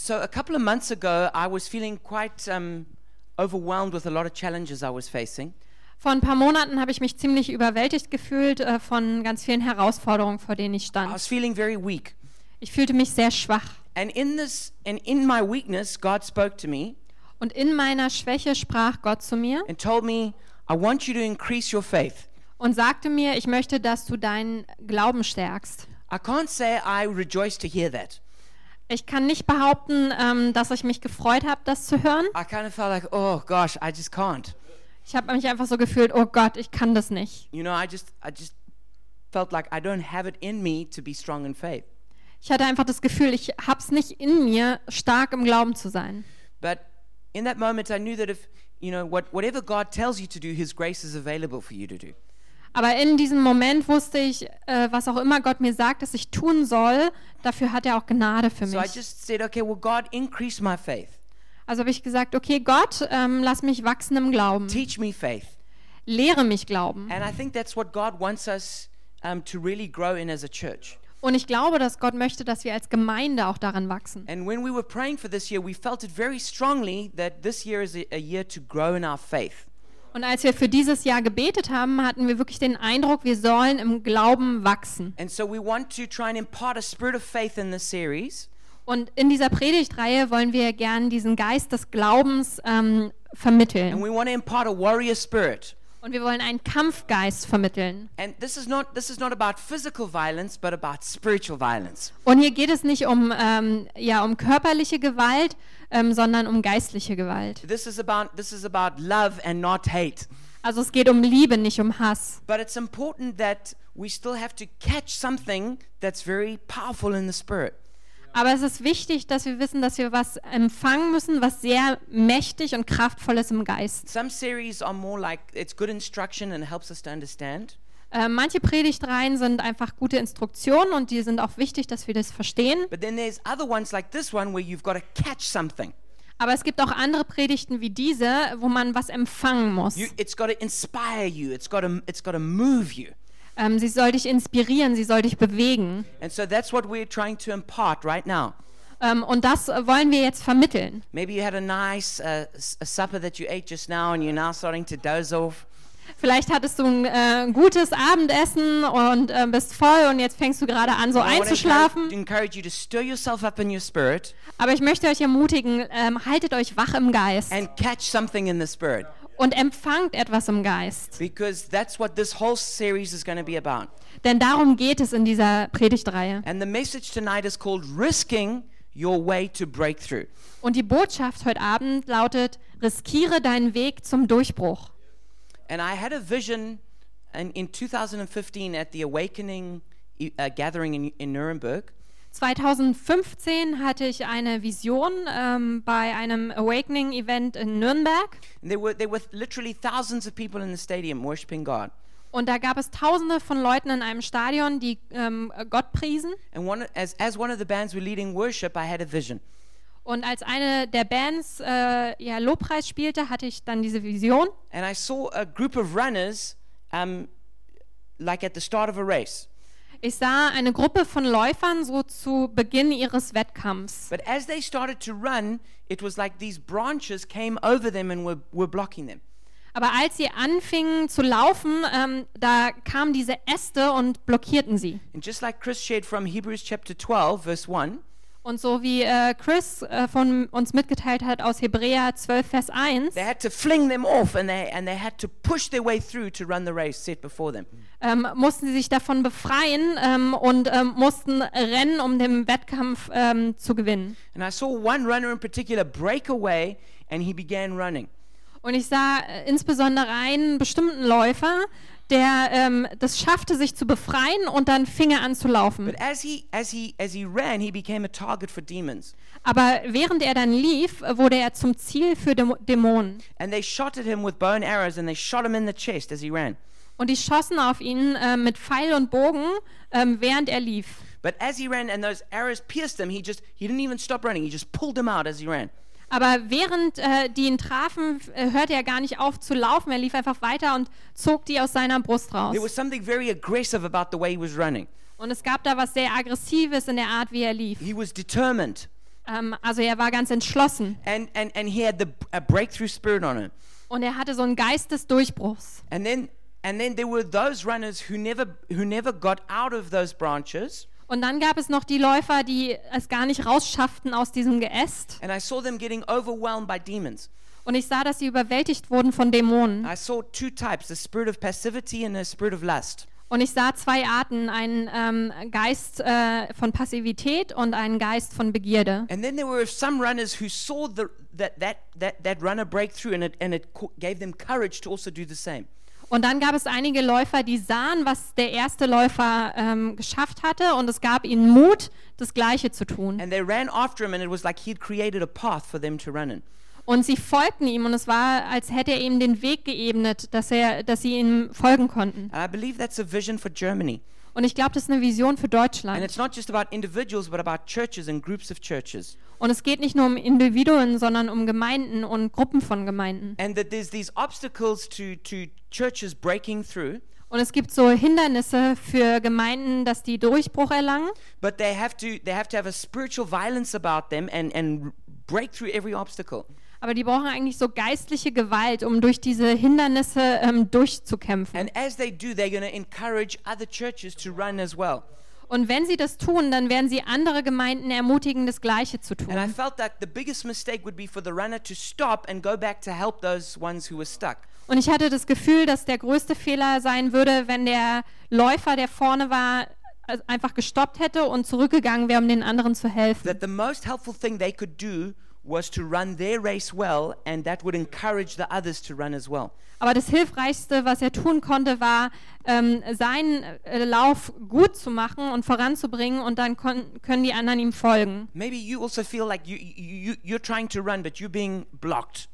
So a couple of months ago, I was feeling quite um, overwhelmed with a lot of challenges I was facing. Vor ein paar Monaten habe ich mich ziemlich überwältigt gefühlt äh, von ganz vielen Herausforderungen, vor denen ich I stand. was feeling very weak. Ich fühlte mich sehr schwach. And in this and in my weakness, God spoke to me Und in meiner Schwäche sprach Gott zu mir and told me, I want you to increase your faith. und sagte mir, ich möchte, dass du deinen Glauben stärkst. I can't say I rejoiced to hear that. Ich kann nicht behaupten, ähm, dass ich mich gefreut habe, das zu hören. I kind of felt like, oh gosh, I just can't. Ich habe mich einfach so gefühlt, oh Gott, ich kann das nicht. You know, I just I just felt like I don't have it in me to be strong in faith. Ich hatte einfach das Gefühl, ich habe es nicht in mir, stark im Glauben zu sein. But in that moment, I knew that if you know what, whatever God tells you to do, His grace is available for you to do. Aber in diesem Moment wusste ich, äh, was auch immer Gott mir sagt, dass ich tun soll, dafür hat er auch Gnade für So I mich. just said, okay, well, God, increase my faith. Also habe ich gesagt, okay, Gott, ähm, lass mich wachsen im Glauben. Teach me faith. Lehre mich glauben. And I think that's what God wants us um, to really grow in as a church. Und ich glaube, dass Gott möchte, dass wir als Gemeinde auch daran wachsen. And when we were praying for this year, we felt it very strongly that this year is a, a year to grow in our faith. Und als wir für dieses Jahr gebetet haben, hatten wir wirklich den Eindruck, wir sollen im Glauben wachsen. And so we want to try and impart a spirit of faith in this series. Und in dieser Predigtreihe wollen wir gern diesen Geist des Glaubens ähm, And vermitteln. we want to impart a warrior spirit. Und wir wollen einen Kampfgeist vermitteln. And this is not this is not about physical violence, but about spiritual violence. Und hier geht es nicht um, ähm, ja, um körperliche Gewalt, ähm, sondern um geistliche Gewalt. This is about this is about love and not hate. Also es geht um Liebe, nicht um Hass. But it's important that we still have to catch something that's very powerful in the spirit. Aber es ist wichtig, dass wir wissen, dass wir was empfangen müssen, was sehr mächtig und kraftvoll ist im Geist. Some series are more like it's good instruction and helps us to understand. Äh, manche Predigtreihen sind einfach gute Instruktionen und die sind auch wichtig, dass wir das verstehen. But then there's other ones like this one where you've got to catch something. Aber es gibt auch andere Predigten wie diese, wo man was empfangen muss. You, it's got to inspire you. It's got to it's got to move you. Ähm, sie soll dich inspirieren, sie soll dich bewegen. And so that's what we're trying to impart right now. Ähm, und das wollen wir jetzt vermitteln. Maybe you had a nice uh, s- a supper that you ate just now, and you're now starting to doze off. Vielleicht hattest du ein äh, gutes Abendessen und äh, bist voll und jetzt fängst du gerade an, so einzuschlafen. Aber ich möchte euch ermutigen, ähm, haltet euch wach im Geist and catch something in the spirit, und empfangt etwas im Geist. because that's what this whole series is going to be about. Denn darum geht es in dieser Predigtreihe. And the message tonight is called "Risking Your Way to Breakthrough." Und die Botschaft heute Abend lautet, riskiere deinen Weg zum Durchbruch. And I had a vision in, in 2015 at the Awakening uh, gathering in, in Nuremberg. 2015 hatte ich eine Vision ähm, bei einem Awakening-Event in Nürnberg. There were there were literally thousands of people in the stadium worshiping God. Und da gab es Tausende von Leuten in einem Stadion, die ähm, Gott priesen. And one as as one of the bands were leading worship, I had a vision. Und als eine der Bands äh, ja, Lobpreis spielte, hatte ich dann diese Vision. And I saw a group of runners, um, like at the start of a race. Ich sah eine Gruppe von Läufern so zu Beginn ihres Wettkampfs. But as they started to run, it was like these branches came over them and were, were blocking them. Aber als sie anfingen zu laufen, ähm, da kamen diese Äste und blockierten sie. And just like Chris shared from Hebrews chapter 12, verse 1, Und so wie äh, Chris äh, von uns mitgeteilt hat aus Hebräer 12, Vers 1, they had to fling them off and they, and they had to push their way through to run the race set before them. ähm, mussten sie sich davon befreien ähm, und ähm, mussten rennen, um den Wettkampf ähm, zu gewinnen. And I saw one runner in particular break away and he began running. Und ich sah äh, insbesondere einen bestimmten Läufer, der ähm, das schaffte, sich zu befreien und dann fing er an zu laufen. As he, as, he, as he ran. Aber während er dann lief, äh, wurde er zum Ziel für Dämo- Dämonen. Und die schossen auf ihn äh, mit Pfeil und Bogen, ähm, während er lief. But as he ran and those arrows pierced him, he just he didn't even stop running. He just pulled him out as he ran. Aber während äh, die ihn trafen, äh, hörte er gar nicht auf zu laufen. Er lief einfach weiter und zog die aus seiner Brust raus. There was something very aggressive about the way he was running. Und es gab da was sehr Aggressives in der Art, wie er lief. He was determined. Ähm, also er war ganz entschlossen and, and, and he had the a breakthrough spirit on him. und er hatte so einen Geist des Durchbruchs. And then and then there were those runners who never who never got out of those branches. Und dann gab es noch die Läufer, die es gar nicht rausschafften aus diesem Geäst. And I saw them getting overwhelmed by demons. Und ich sah, dass sie überwältigt wurden von Dämonen. I saw two types: the spirit of passivity and the spirit of lust. Und ich sah zwei Arten, einen ähm, Geist äh, von Passivität und einen Geist von Begierde. And then there were some runners who saw the, that, that, that, that runner break through and it, and it gave them courage to also do the same. Und dann gab es einige Läufer, die sahen, was der erste Läufer ähm, geschafft hatte und es gab ihnen Mut, das Gleiche zu tun. And they ran after him and it was like he'd created a path for them to run in. Und sie folgten ihm und es war, als hätte er ihm den Weg geebnet, dass, er, dass sie ihm folgen konnten. And I believe that's a vision for Germany. Und ich glaube, das ist eine Vision für And Deutschland. it's not just about individuals, but about churches and groups of churches. Und es geht nicht nur um Individuen, sondern um Gemeinden und Gruppen von Gemeinden. And that there's these obstacles to, to churches breaking through, Und es gibt so Hindernisse für Gemeinden, dass die Durchbruch erlangen. but they have to, they have, to have a spiritual violence about them and, and break through every obstacle. Aber die brauchen eigentlich so geistliche Gewalt, um durch diese Hindernisse ähm, durchzukämpfen. And as they do, they're going to encourage other churches to run as well. Und wenn sie das tun, dann werden sie andere Gemeinden ermutigen, das Gleiche zu tun. Und ich hatte das Gefühl, dass der größte Fehler sein würde, wenn der Läufer, der vorne war, äh, einfach gestoppt hätte und zurückgegangen wäre, um den anderen zu helfen. That the most helpful thing they could do was to run their race well, and that would encourage the others to run as well. Aber das Hilfreichste, was er tun konnte, war, ähm, seinen äh, Lauf gut zu machen und voranzubringen und dann können die anderen ihm folgen. Maybe you also feel like you, you, you're trying to run, but you're being blocked.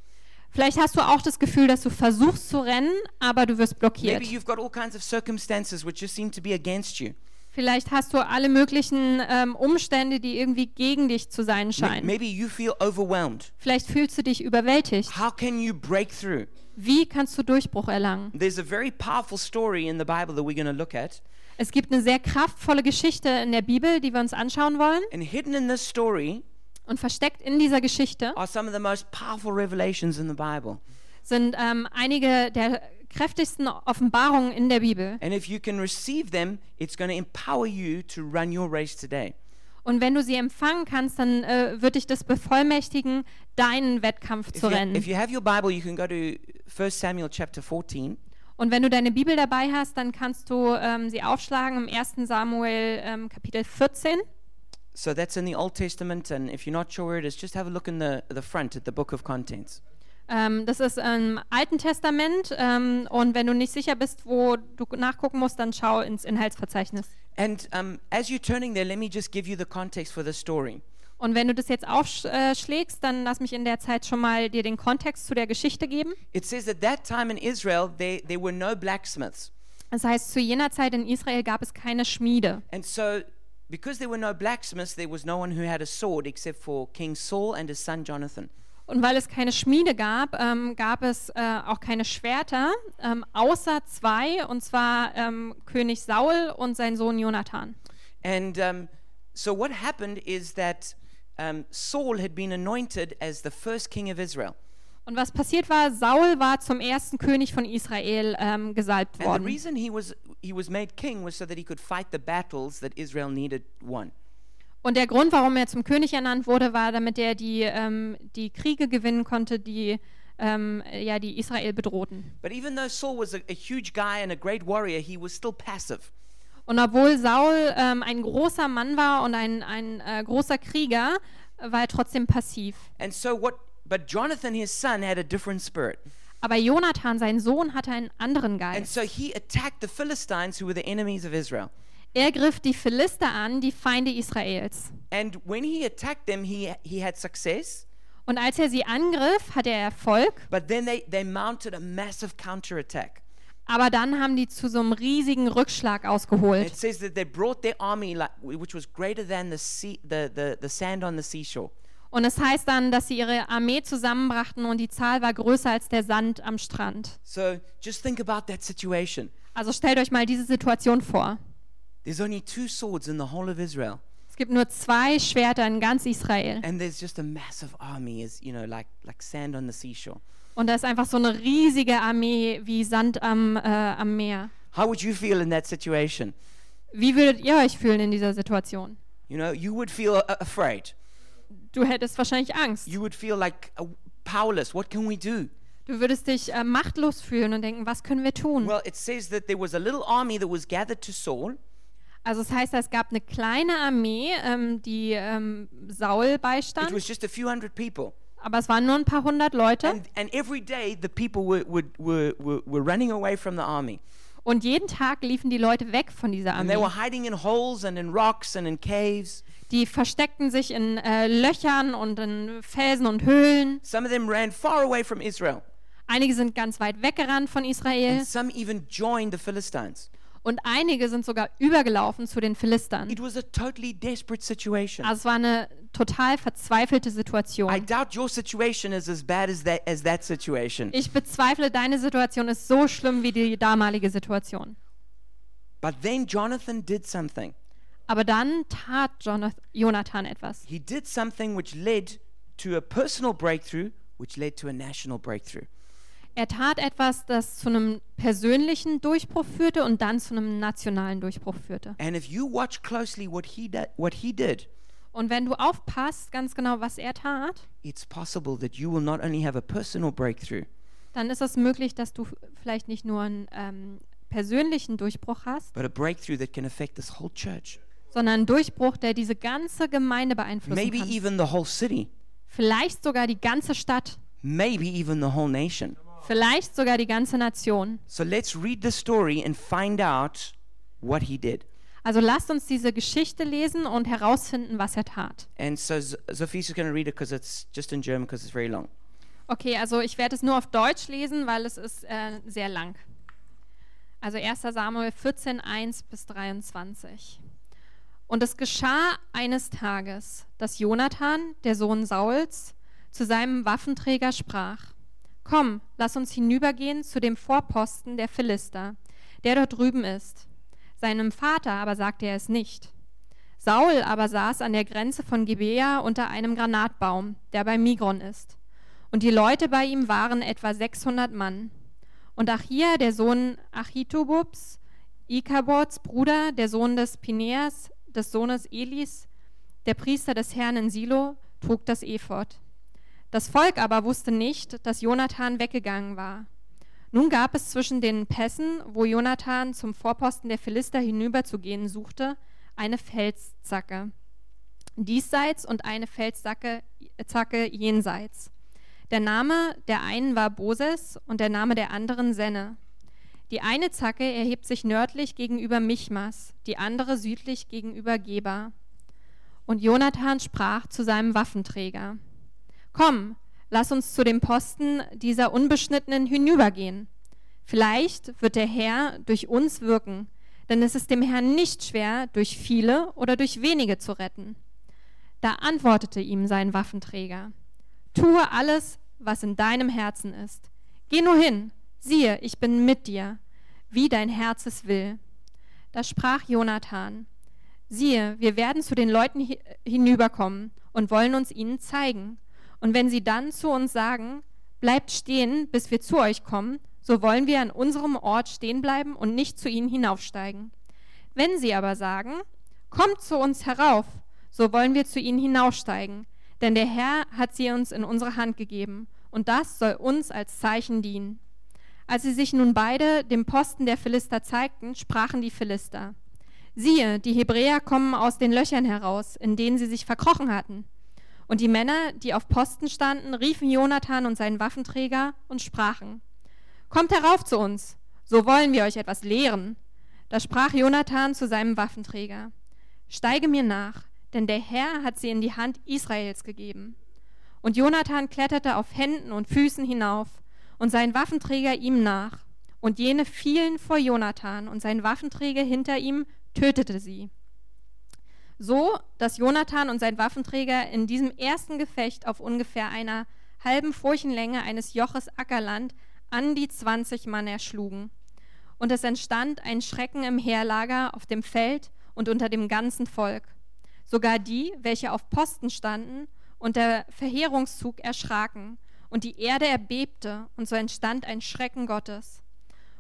Vielleicht hast du auch das Gefühl, dass du versuchst zu rennen, aber du wirst blockiert. Maybe you've got all kinds of circumstances which just seem to be against you. Vielleicht hast du alle möglichen ähm, Umstände, die irgendwie gegen dich zu sein scheinen. Maybe you feel overwhelmed. Vielleicht fühlst du dich überwältigt. How can you break through? Wie kannst du Durchbruch erlangen? There's a very powerful story in the Bible that we're going to look at. Es gibt eine sehr kraftvolle Geschichte in der Bibel, die wir uns anschauen wollen. And hidden in this story Und versteckt in dieser Geschichte are some of the most powerful revelations in the Bible. Sind ähm, einige der kräftigsten Offenbarungen in der Bibel. And if you can receive them, it's going to empower you to run your race today. Und wenn du sie empfangen kannst, dann äh, wird dich das bevollmächtigen, deinen Wettkampf zu you, if rennen. you have your Bible, you can go to 1 Samuel chapter 14. Und wenn du deine Bibel dabei hast, dann kannst du ähm, sie aufschlagen im 1. Samuel ähm, Kapitel 14. So that's in the Old Testament, and if you're not sure where it is, just have a look in the, the front at the book of contents. Ähm, das ist im Alten Testament. Ähm, und wenn du nicht sicher bist, wo du nachgucken musst, dann schau ins Inhaltsverzeichnis. And um, as you're turning there, let me just give you the context for the story. Und wenn du das jetzt aufschlägst, dann lass mich in der Zeit schon mal dir den Kontext zu der Geschichte geben. It says at that time in Israel, there, there were no blacksmiths. Das heißt, zu jener Zeit in Israel gab es keine Schmiede. And so, because there were no blacksmiths, there was no one who had a sword except for King Saul and his son Jonathan. Und weil es keine Schmiede gab, ähm, gab es äh, auch keine Schwerter, ähm, außer zwei, und zwar ähm, König Saul und sein Sohn Jonathan. And um, so, what happened is that um, Saul had been anointed as the first king of Israel. Und was passiert war, Saul war zum ersten König von Israel ähm, gesalbt And the worden. reason he was, he was made king was so that he could fight the battles that Israel needed won. Und der Grund, warum er zum König ernannt wurde, war, damit er die, ähm, die Kriege gewinnen konnte, die, ähm, ja, die Israel bedrohten. But even though Saul was a, a huge guy and a great warrior, he was still passive. Und obwohl Saul ähm, ein großer Mann war und ein, ein äh, großer Krieger, war er trotzdem passiv. And so, what, but Jonathan, his son, had a different spirit. Aber Jonathan, sein Sohn, hatte einen anderen And Geist. so he attacked the Philistines, who were the enemies of Israel. Er griff die Philister an, die Feinde Israels. And when he attacked them, he, he had success. Und als er sie angriff, hatte er Erfolg. But then they, they mounted a massive counterattack. Aber dann haben die zu so einem riesigen Rückschlag ausgeholt. It says that they brought their army, like, which was greater than the, sea, the, the, the sand on the seashore. Und es heißt dann, dass sie ihre Armee zusammenbrachten und die Zahl war größer als der Sand am Strand. So just think about that situation. Also stellt euch mal diese Situation vor. There's only two swords in the whole of Israel. Es gibt nur zwei Schwerter in ganz Israel. And there's just a massive army, as you know, like like sand on the seashore. Und da ist einfach so eine riesige Armee wie Sand am, äh, am Meer. How would you feel in that situation? Wie würdet ihr euch fühlen in dieser Situation? You know, you would feel afraid. Du hättest wahrscheinlich Angst. You would feel like uh, powerless. What can we do? Du würdest dich äh, machtlos fühlen und denken, was können wir tun? Well, it says that there was a little army that was gathered to Saul, Also es heißt, es gab eine kleine Armee, ähm, die ähm, Saul It beistand, was just a few hundred people. aber es waren nur ein paar hundert Leute. And, and every day the people were, were, were, were, running away from the army. Und jeden Tag liefen die Leute weg von dieser And they Armee. were hiding in holes and in rocks and in caves. Die versteckten sich in äh, Löchern und in Felsen und Höhlen. Some of them ran far away from Israel. Einige sind ganz weit weggerannt von Israel Und einige sind sogar übergelaufen zu den Philistern. It was a totally desperate situation. Also es war eine total verzweifelte I Situation. doubt your situation is as bad as that, as that situation. Ich bezweifle, deine Situation ist so schlimm wie die damalige Situation. But then Jonathan did something. Aber dann tat Jonath- Jonathan etwas. He did something which led to a personal breakthrough, which led to a national breakthrough. Er tat etwas, das zu einem persönlichen Durchbruch führte und dann zu einem nationalen Durchbruch führte. And if you watch closely what he, what he did, Und wenn du aufpasst, ganz genau, was er tat, it's possible that you will not only have a personal breakthrough, dann ist es möglich, dass du vielleicht nicht nur einen ähm, persönlichen Durchbruch hast, but a breakthrough that can affect this whole church, sondern einen Durchbruch, der diese ganze Gemeinde beeinflussen maybe kann. even the whole city, Vielleicht sogar die ganze Stadt, maybe even the whole nation. Vielleicht sogar die ganze Nation. So let's read the story and find out what he did. Also lasst uns diese Geschichte lesen und herausfinden, was er tat. And so Sophie's going to read it because it's just in German because it's very long. Okay, also ich werde es nur auf Deutsch lesen, weil es ist äh, sehr lang. Also 1 Samuel 14, 1 bis 23. Und es geschah eines Tages, dass Jonathan, der Sohn Sauls, zu seinem Waffenträger sprach, Komm, lass uns hinübergehen zu dem Vorposten der Philister, der dort drüben ist. Seinem Vater aber sagte er es nicht. Saul aber saß an der Grenze von Gibea unter einem Granatbaum, der bei Migron ist. Und die Leute bei ihm waren etwa 600 Mann. Und Achia, der Sohn Achitububs, Ikabots Bruder, der Sohn des Pineas, des Sohnes Elis, der Priester des Herrn in Silo, trug das Ephod. Das Volk aber wusste nicht, dass Jonathan weggegangen war. Nun gab es zwischen den Pässen, wo Jonathan zum Vorposten der Philister hinüberzugehen suchte, eine Felszacke diesseits und eine Felszacke Zacke jenseits. Der Name der einen war Boses und der Name der anderen Senne. Die eine Zacke erhebt sich nördlich gegenüber Michmas, die andere südlich gegenüber Geba. Und Jonathan sprach zu seinem Waffenträger: Komm, lass uns zu dem Posten dieser Unbeschnittenen hinübergehen. Vielleicht wird der Herr durch uns wirken, denn es ist dem Herrn nicht schwer, durch viele oder durch wenige zu retten. Da antwortete ihm sein Waffenträger: Tue alles, was in deinem Herzen ist. Geh nur hin, siehe, ich bin mit dir, wie dein Herz es will. Da sprach Jonathan: Siehe, wir werden zu den Leuten hi- hinüberkommen und wollen uns ihnen zeigen. Und wenn sie dann zu uns sagen, bleibt stehen, bis wir zu euch kommen, so wollen wir an unserem Ort stehen bleiben und nicht zu ihnen hinaufsteigen. Wenn sie aber sagen, kommt zu uns herauf, so wollen wir zu ihnen hinaufsteigen, denn der Herr hat sie uns in unsere Hand gegeben, und das soll uns als Zeichen dienen. Als sie sich nun beide dem Posten der Philister zeigten, sprachen die Philister, siehe, die Hebräer kommen aus den Löchern heraus, in denen sie sich verkrochen hatten. Und die Männer, die auf Posten standen, riefen Jonathan und seinen Waffenträger und sprachen, Kommt herauf zu uns, so wollen wir euch etwas lehren. Da sprach Jonathan zu seinem Waffenträger, Steige mir nach, denn der Herr hat sie in die Hand Israels gegeben. Und Jonathan kletterte auf Händen und Füßen hinauf, und sein Waffenträger ihm nach. Und jene fielen vor Jonathan, und sein Waffenträger hinter ihm tötete sie. So, dass Jonathan und sein Waffenträger in diesem ersten Gefecht auf ungefähr einer halben Furchenlänge eines Joches Ackerland an die 20 Mann erschlugen. Und es entstand ein Schrecken im Heerlager auf dem Feld und unter dem ganzen Volk. Sogar die, welche auf Posten standen und der Verheerungszug erschraken, und die Erde erbebte, und so entstand ein Schrecken Gottes.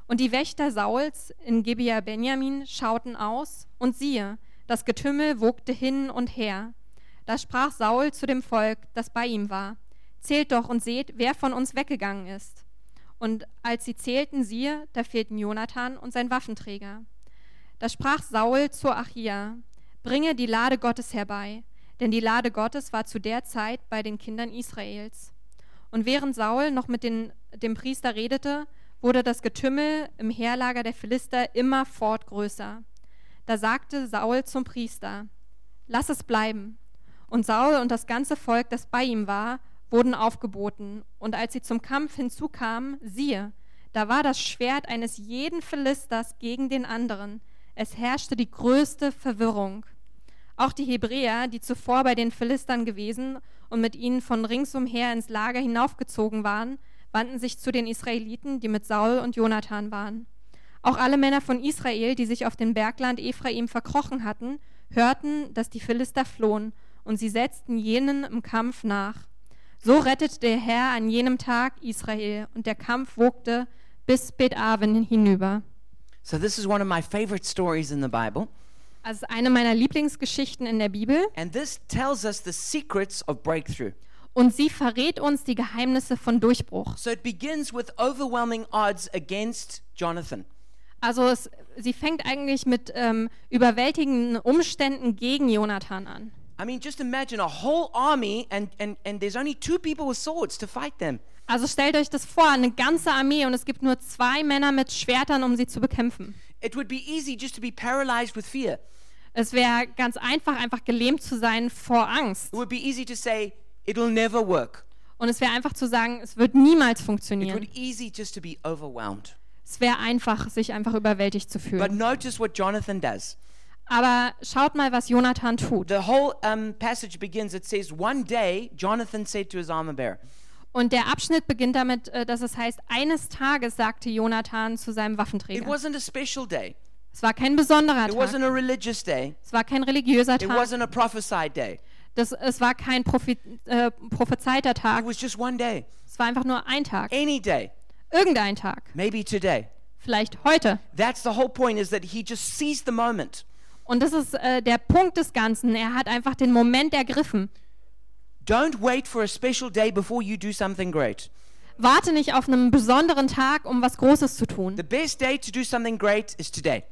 Und die Wächter Sauls in Gibea Benjamin schauten aus, und siehe, das Getümmel wogte hin und her. Da sprach Saul zu dem Volk, das bei ihm war: Zählt doch und seht, wer von uns weggegangen ist. Und als sie zählten, siehe, da fehlten Jonathan und sein Waffenträger. Da sprach Saul zu Achia: Bringe die Lade Gottes herbei, denn die Lade Gottes war zu der Zeit bei den Kindern Israels. Und während Saul noch mit den, dem Priester redete, wurde das Getümmel im Heerlager der Philister immerfort größer. Da sagte Saul zum Priester: Lass es bleiben. Und Saul und das ganze Volk, das bei ihm war, wurden aufgeboten. Und als sie zum Kampf hinzukamen, siehe, da war das Schwert eines jeden Philisters gegen den anderen. Es herrschte die größte Verwirrung. Auch die Hebräer, die zuvor bei den Philistern gewesen und mit ihnen von ringsumher ins Lager hinaufgezogen waren, wandten sich zu den Israeliten, die mit Saul und Jonathan waren. Auch alle Männer von Israel, die sich auf dem Bergland Ephraim verkrochen hatten, hörten, dass die Philister flohen, und sie setzten jenen im Kampf nach. So rettete der Herr an jenem Tag Israel, und der Kampf wogte bis Bet-Aven hinüber. So this is one of my favorite stories in the Bible. Also eine meiner Lieblingsgeschichten in der Bibel. And this tells us the secrets of breakthrough. Und sie verrät uns die Geheimnisse von Durchbruch. So it begins with overwhelming odds against Jonathan. Also es, sie fängt eigentlich mit ähm, überwältigenden Umständen gegen Jonathan an. I mean, just imagine a whole army and, and, and there's only two people with swords to fight them. Also stellt euch das vor, eine ganze Armee und es gibt nur zwei Männer mit Schwertern, um sie zu bekämpfen. It would be easy just to be paralyzed with fear. Es wäre ganz einfach, einfach gelähmt zu sein vor Angst. It would be easy to say, it'll never work. Und es wäre einfach zu sagen, es wird niemals It funktionieren. would easy just to be overwhelmed. Es wäre einfach, sich einfach überwältigt zu But fühlen. notice what Jonathan does. Aber schaut mal, was Jonathan tut. The whole um, passage begins, it says, One day Jonathan said to his armor bearer, Und der Abschnitt beginnt damit, äh, dass es heißt, eines Tages sagte Jonathan zu seinem It Waffenträger. wasn't a special day, Es war kein besonderer it Tag. wasn't a religious day, Es war kein religiöser it Tag. wasn't a prophesied day. Das, es war kein Prophi äh, prophezeiter It Tag. was just one day, Es war einfach nur ein Tag. any day, Irgendein Tag. maybe today. Vielleicht heute. That's the whole point is that he just seized the moment. Und das ist äh, der Punkt des Ganzen. Er hat einfach den Moment ergriffen. Don't wait for a special day before you do something great. Warte nicht auf einen besonderen Tag, um was Großes zu tun. The best day to do something great is today.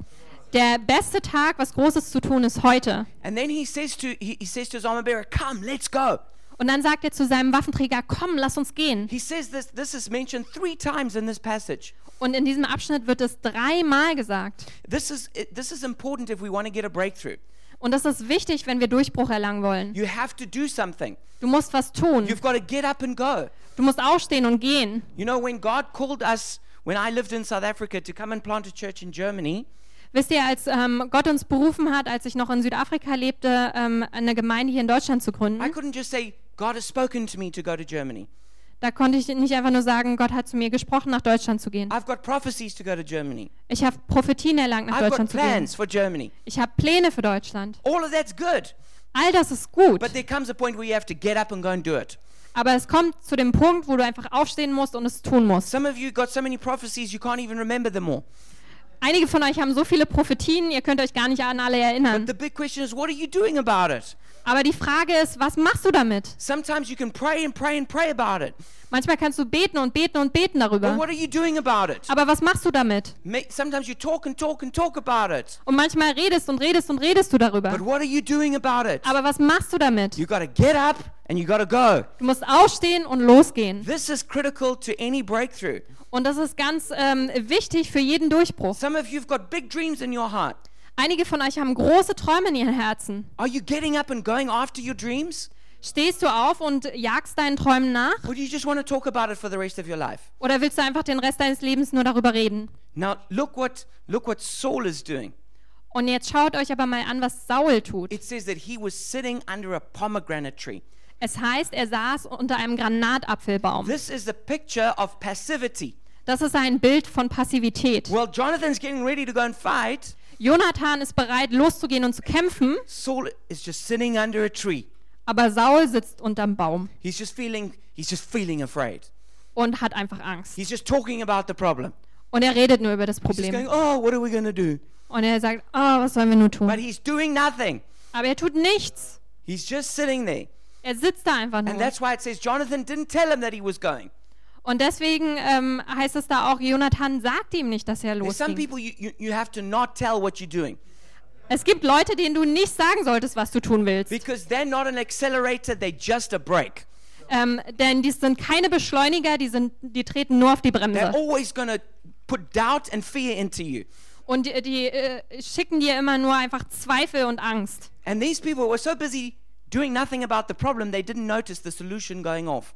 Der beste Tag, was Großes zu tun, ist heute. And then he says to he, he says to bearer, "Come, let's go." Und dann sagt er zu seinem Waffenträger, komm, lass uns gehen. He says this this is mentioned 3 times in this passage. Und in diesem Abschnitt wird es dreimal gesagt. This is this is important if we want to get a breakthrough. Und das ist wichtig, wenn wir Durchbruch erlangen wollen. You have to do something. Du musst was tun. You've got to get up and go. Du musst aufstehen und gehen. You know when God called us when I lived in South Africa to come and plant a church in Germany, Wisst ihr, als ähm, Gott uns berufen hat, als ich noch in Südafrika lebte, ähm, eine Gemeinde hier in Deutschland zu I gründen, couldn't just say God has spoken to me to go to Germany. da konnte ich nicht einfach nur sagen, Gott hat zu mir gesprochen, nach Deutschland zu gehen. I've got prophecies to go to Germany. Ich habe Prophetien erlangt, nach I've got Deutschland zu gehen. plans for Germany. Ich habe Pläne für Deutschland. All of that's good. All das ist gut. But there comes a point where you have to get up and go and do it. Aber es kommt zu dem Punkt, wo du einfach aufstehen musst und es tun musst. Some of you got so many prophecies you can't even remember them all. Einige von euch haben so viele Prophetien, ihr könnt euch gar nicht an alle But erinnern. the big question is, what are you doing about it? Aber die Frage ist, was machst du damit? Sometimes you can pray and pray and pray about it. Manchmal kannst du beten und beten und beten But darüber. what are you doing about it? Aber was machst du damit? Sometimes you talk and talk and talk about it. Und manchmal redest und redest und redest du darüber. But what are you doing about it? Aber was machst du damit? You got to get up and you got to go. Du musst aufstehen und losgehen. This is critical to any breakthrough. Und das ist ganz ähm, wichtig für jeden Durchbruch. Some of you've got big dreams in your heart. Einige von euch haben große Träume in ihren Herzen. Are you getting up and going after your dreams? Stehst du auf und jagst deinen Träumen nach? Or do you just want to talk about it for the rest of your life? Oder willst du einfach den Rest deines Lebens nur darüber reden? Now, look what look what Saul is doing. Und jetzt schaut euch aber mal an, was Saul tut. It says that he was sitting under a pomegranate tree. Es heißt, er saß unter einem Granatapfelbaum. This is the picture of passivity. Das ist ein Bild von Passivität. Well, Jonathan's getting ready to go and fight, Jonathan ist bereit, loszugehen und zu kämpfen, Saul is just sitting under a tree. aber Saul sitzt unterm Baum He's just feeling he's just feeling afraid. und hat einfach Angst. He's just talking about the problem. Und er redet nur über das He's just Problem. going, "Oh, what are we to do?" Und er sagt, oh, was sollen wir nur But tun? he's doing nothing. Aber er tut nichts. He's just sitting there. Er sitzt da einfach And nur. that's why it says Jonathan didn't tell him that he was going. Und deswegen ähm, heißt es da auch, Jonathan sagt ihm nicht, dass er losging. people you, you, Es gibt Leute, denen du nicht sagen solltest, was du tun willst. because they're not an accelerator, they're just a brake. Ähm, denn die sind keine Beschleuniger, die, sind, die treten nur auf die They're Bremse. always going to put doubt and fear into you. Und die, die äh, schicken dir immer nur einfach Zweifel und Angst. And these people were so busy doing nothing about the problem, they didn't notice the solution going off.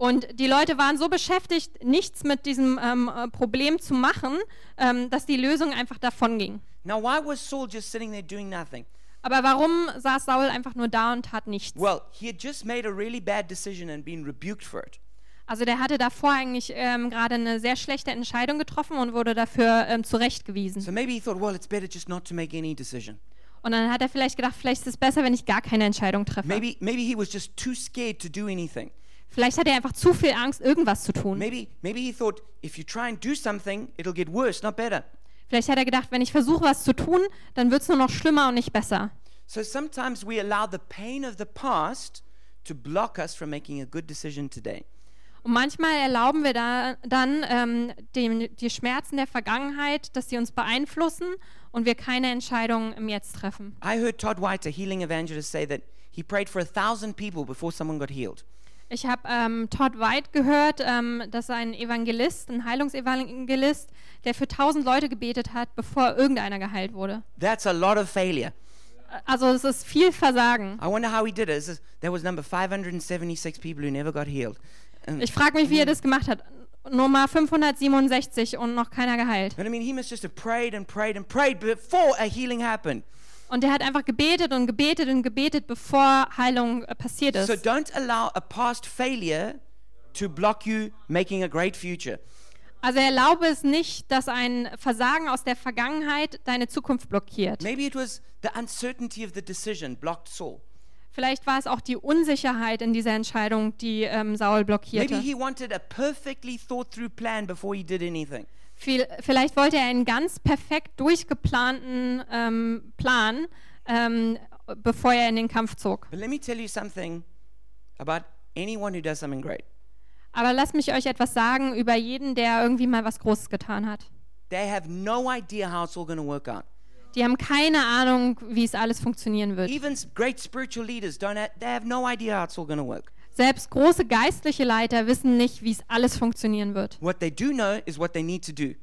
Und die Leute waren so beschäftigt, nichts mit diesem ähm, äh, Problem zu machen, ähm, dass die Lösung einfach davon ging. Now, why was Saul just sitting there doing nothing? Aber warum saß Saul einfach nur da und tat nichts? Well, he had just made a really bad decision and been rebuked for it. Also der hatte davor eigentlich ähm, gerade eine sehr schlechte Entscheidung getroffen und wurde dafür ähm, zurechtgewiesen. So maybe he thought, well, it's better just not to make any decision. Und dann hat er vielleicht gedacht, vielleicht ist es besser, wenn ich gar keine Entscheidung treffe. Maybe, maybe he was just too scared to do anything. Vielleicht hat er einfach zu viel Angst, irgendwas zu tun. Maybe, maybe he thought, if you try and do something, it'll get worse, not better. Vielleicht hat er gedacht, wenn ich versuche, was zu tun, dann wird es nur noch schlimmer und nicht besser. So sometimes we allow the pain of the past to block us from making a good decision today. Und manchmal erlauben wir da, dann ähm, dem, die Schmerzen der Vergangenheit, dass sie uns beeinflussen und wir keine Entscheidungen im Jetzt treffen. I heard Todd White, a healing evangelist, say that he prayed for a thousand people before someone got healed. Ich habe ähm, Todd White gehört, ähm, das ist ein Evangelist, ein Heilungsevangelist, der für tausend Leute gebetet hat, bevor irgendeiner geheilt wurde. That's a lot of failure. Also es ist viel Versagen. I wonder how he did it. This is- There was number 576 people who never got healed. And, Ich frage mich, wie er das gemacht hat. Nummer 567 und noch keiner geheilt. but I mean, he must just have prayed and prayed and prayed before a healing happened. Und er hat einfach gebetet und gebetet und gebetet, bevor Heilung äh, passiert So ist. don't allow a past failure to block you making a great future. Also erlaube es nicht, dass ein Versagen aus der Vergangenheit deine Zukunft blockiert. Maybe it was the uncertainty of the decision blocked Saul. Vielleicht war es auch die Unsicherheit in dieser Entscheidung, die ähm, Saul Maybe blockierte. he wanted a perfectly thought through plan before he did anything. Viel, vielleicht wollte er einen ganz perfekt durchgeplanten ähm, Plan, ähm, bevor er in den Kampf zog. But let me tell you something about anyone who does something great. Aber lasst mich euch etwas sagen über jeden, der irgendwie mal was Großes getan hat. No. Die haben keine Ahnung, wie es alles funktionieren wird. Even great spiritual leaders don't have, they have no idea how it's all going to work. Selbst große geistliche Leiter wissen nicht, wie es alles funktionieren wird. What they do know is what they need to do.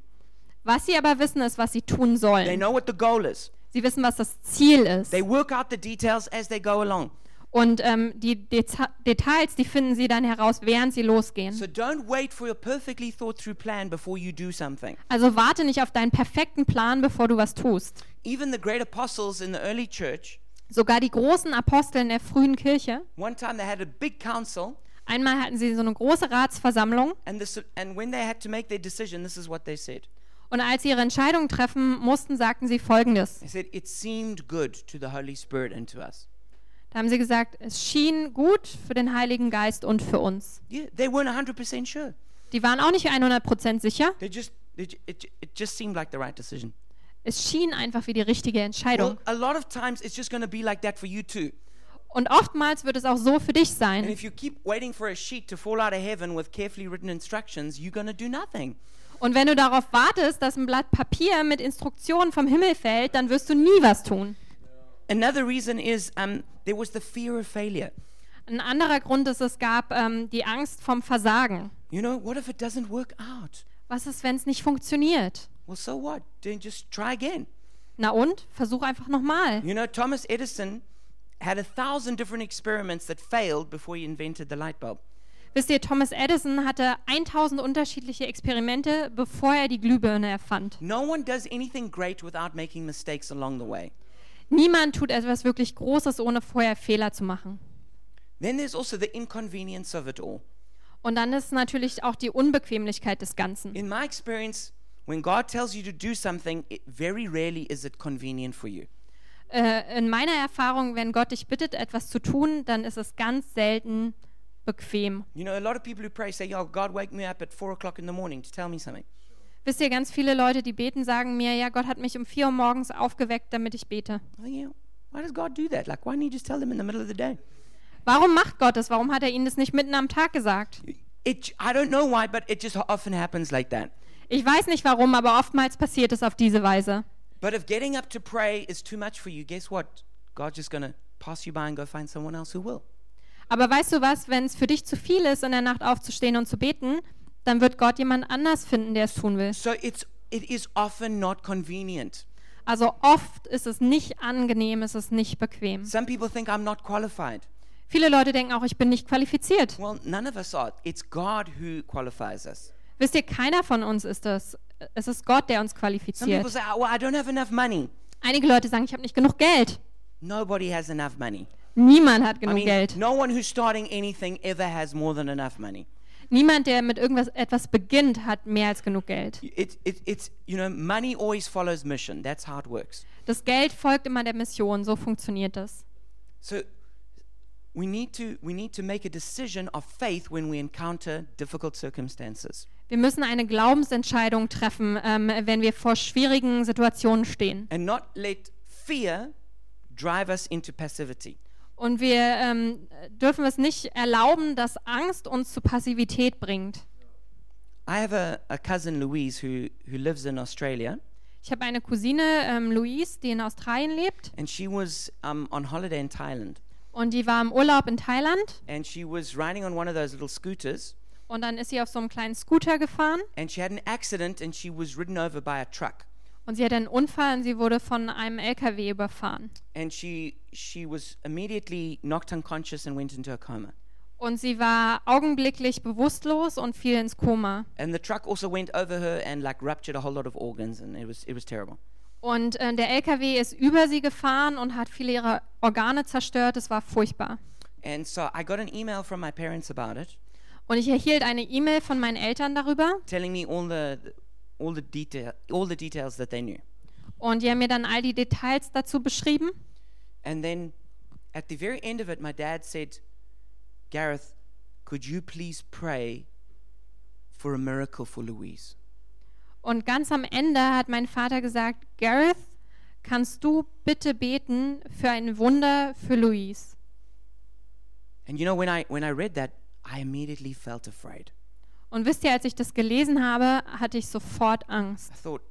Was sie aber wissen, ist, was sie tun They sollen. know what the goal is. Sie wissen, was das Ziel ist. They work out the details as they go along. Und ähm, die Deta Details, die finden sie dann heraus, während sie losgehen. So don't wait for your perfectly thought through plan before you do something. Also warte nicht auf deinen perfekten Plan, bevor du was tust. Even the great apostles in the early church, Sogar die großen Apostel in der frühen Kirche, one time they had a big council, einmal hatten sie so eine große Ratsversammlung and, this, and when they had to make their decision, this is what they said. und als sie ihre Entscheidung treffen mussten, sagten sie folgendes. They said, It seemed good to the Holy Spirit and to us. Da haben sie gesagt, es schien gut für den Heiligen Geist und für uns. Yeah, they weren't 100% sure. Die waren auch nicht 100% sicher. They just, it, ju- it just seemed like the right decision. Es schien einfach wie die richtige Entscheidung. a lot of times it's just going to be like that for you too. Und oftmals wird es auch so für dich And sein. if you keep waiting for a sheet to fall out of heaven with carefully written instructions, you're going to do nothing. Und wenn du darauf wartest, dass ein Blatt Papier mit Instruktionen vom Himmel fällt, dann wirst du nie was tun. Another reason is um, there was the fear of failure. Ein anderer Grund ist, es gab ähm, die Angst vom Versagen. You know, what if it doesn't work out? Was ist, wenn es nicht funktioniert? Well, so what? Then just try again. Na und? Versuch einfach nochmal. You know, Thomas Edison had a thousand different experiments that failed before he invented the light bulb. Wisst ihr, Thomas Edison hatte 1000 unterschiedliche Experimente, bevor er die Glühbirne erfand. No one does anything great without making mistakes along the way. Niemand tut etwas wirklich Großes, ohne vorher Fehler zu machen. Then there's also the inconvenience of it all. Und dann ist natürlich auch die Unbequemlichkeit des Ganzen. In my experience, when God tells you to do something, it, very rarely is it convenient for you. Äh, in meiner Erfahrung, wenn Gott dich bittet, etwas zu tun, dann ist es ganz selten bequem. You know, a lot of people who pray say, "Yo, God, wake me up at four o'clock in the morning to tell me something." Wisst ihr, ganz viele Leute, die beten, sagen mir, ja, Gott hat mich um 4 Uhr morgens aufgeweckt, damit ich bete. I think, yeah, why does God do that? Like, why don't you just tell them in the middle of the day? Warum macht Gott das? Warum hat er ihnen das nicht mitten am Tag gesagt? It, I don't know why, but it just often happens like that. Ich weiß nicht warum, aber oftmals passiert es auf diese Weise. But if getting up to pray is too much for you, guess what? God's just going to pass you by and go find someone else who will. Aber weißt du was, wenn es für dich zu viel ist, in der Nacht aufzustehen und zu beten, dann wird Gott jemand anders finden, der es tun will. So it's it is often not convenient. Also oft ist es nicht angenehm, es ist nicht bequem. Some people think I'm not qualified. Viele Leute denken auch, ich bin nicht qualifiziert. Well, none of us are. It's God who qualifies us. Wisst ihr, keiner von uns ist das. Es ist Gott, der uns Some people qualifiziert. say, oh, well, I don't have enough money. Einige Leute sagen, ich habe nicht genug Geld. Nobody has enough money. Niemand hat I genug mean, Geld. no one who's starting anything ever has more than enough money. Niemand, der mit irgendwas etwas beginnt, hat mehr als genug Geld. It, it, it's, you know, money always follows mission. That's how it works. Das Geld folgt immer der Mission, so funktioniert das. So we need to, we need to make a decision of faith when we encounter difficult circumstances. Wir müssen eine Glaubensentscheidung treffen, ähm, wenn wir vor schwierigen Situationen stehen. And not let fear drive us into passivity. Und wir ähm, dürfen es nicht erlauben, dass Angst uns zu Passivität bringt. I have a, a cousin, Louise, who, who lives in Australia, Ich habe eine Cousine, ähm, Louise, die in Australien lebt. and she was um, on holiday in Thailand. Und die war im Urlaub in Thailand. And she was riding on one of those little scooters, Und dann ist sie auf so einem kleinen Scooter gefahren. and she had an accident, and she was ridden over by a truck. Und sie hatte einen Unfall und sie wurde von einem LKW überfahren. And she, she was immediately knocked unconscious and went into a coma. Und sie war augenblicklich bewusstlos und fiel ins Koma. And the truck also went over her and like ruptured a whole lot of organs, and it was, it was terrible. Und äh, der LKW ist über sie gefahren und hat viele ihrer Organe zerstört. Es war furchtbar. And so I got an email from my parents about it, Und ich erhielt eine E-Mail von meinen Eltern darüber. telling me all the, all the, detail, all the details that they knew. Und die haben mir dann all die Details dazu beschrieben. And then at the very end of it, my dad said, Gareth, could you please pray for a miracle for Louise? Und ganz am Ende hat mein Vater gesagt, Gareth, kannst du bitte beten für ein Wunder für Louise? And you know, when I, when I read that, I immediately felt afraid. Und wisst ihr, als ich das gelesen habe, hatte ich sofort Angst. I thought,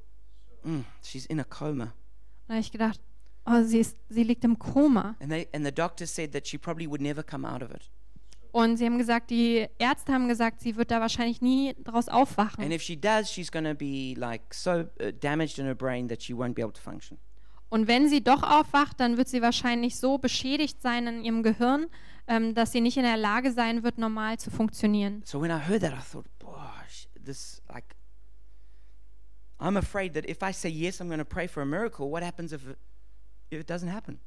mm, she's in a coma. Da habe ich gedacht, oh, sie, ist, sie liegt im Koma. And, they, and the doctor said that she probably would never come out of it. Und sie haben gesagt, die Ärzte haben gesagt, sie wird da wahrscheinlich nie draus And aufwachen. if she does, she's going to be like so uh, damaged in her brain that she won't be able to function. Und wenn sie doch aufwacht, dann wird sie wahrscheinlich so beschädigt sein in ihrem Gehirn, ähm, dass sie nicht in der Lage sein wird, normal zu funktionieren. So when I heard that, I thought, gosh, this, like, I'm afraid that if I say yes, I'm going to pray for a miracle, what happens if it, if it doesn't happen?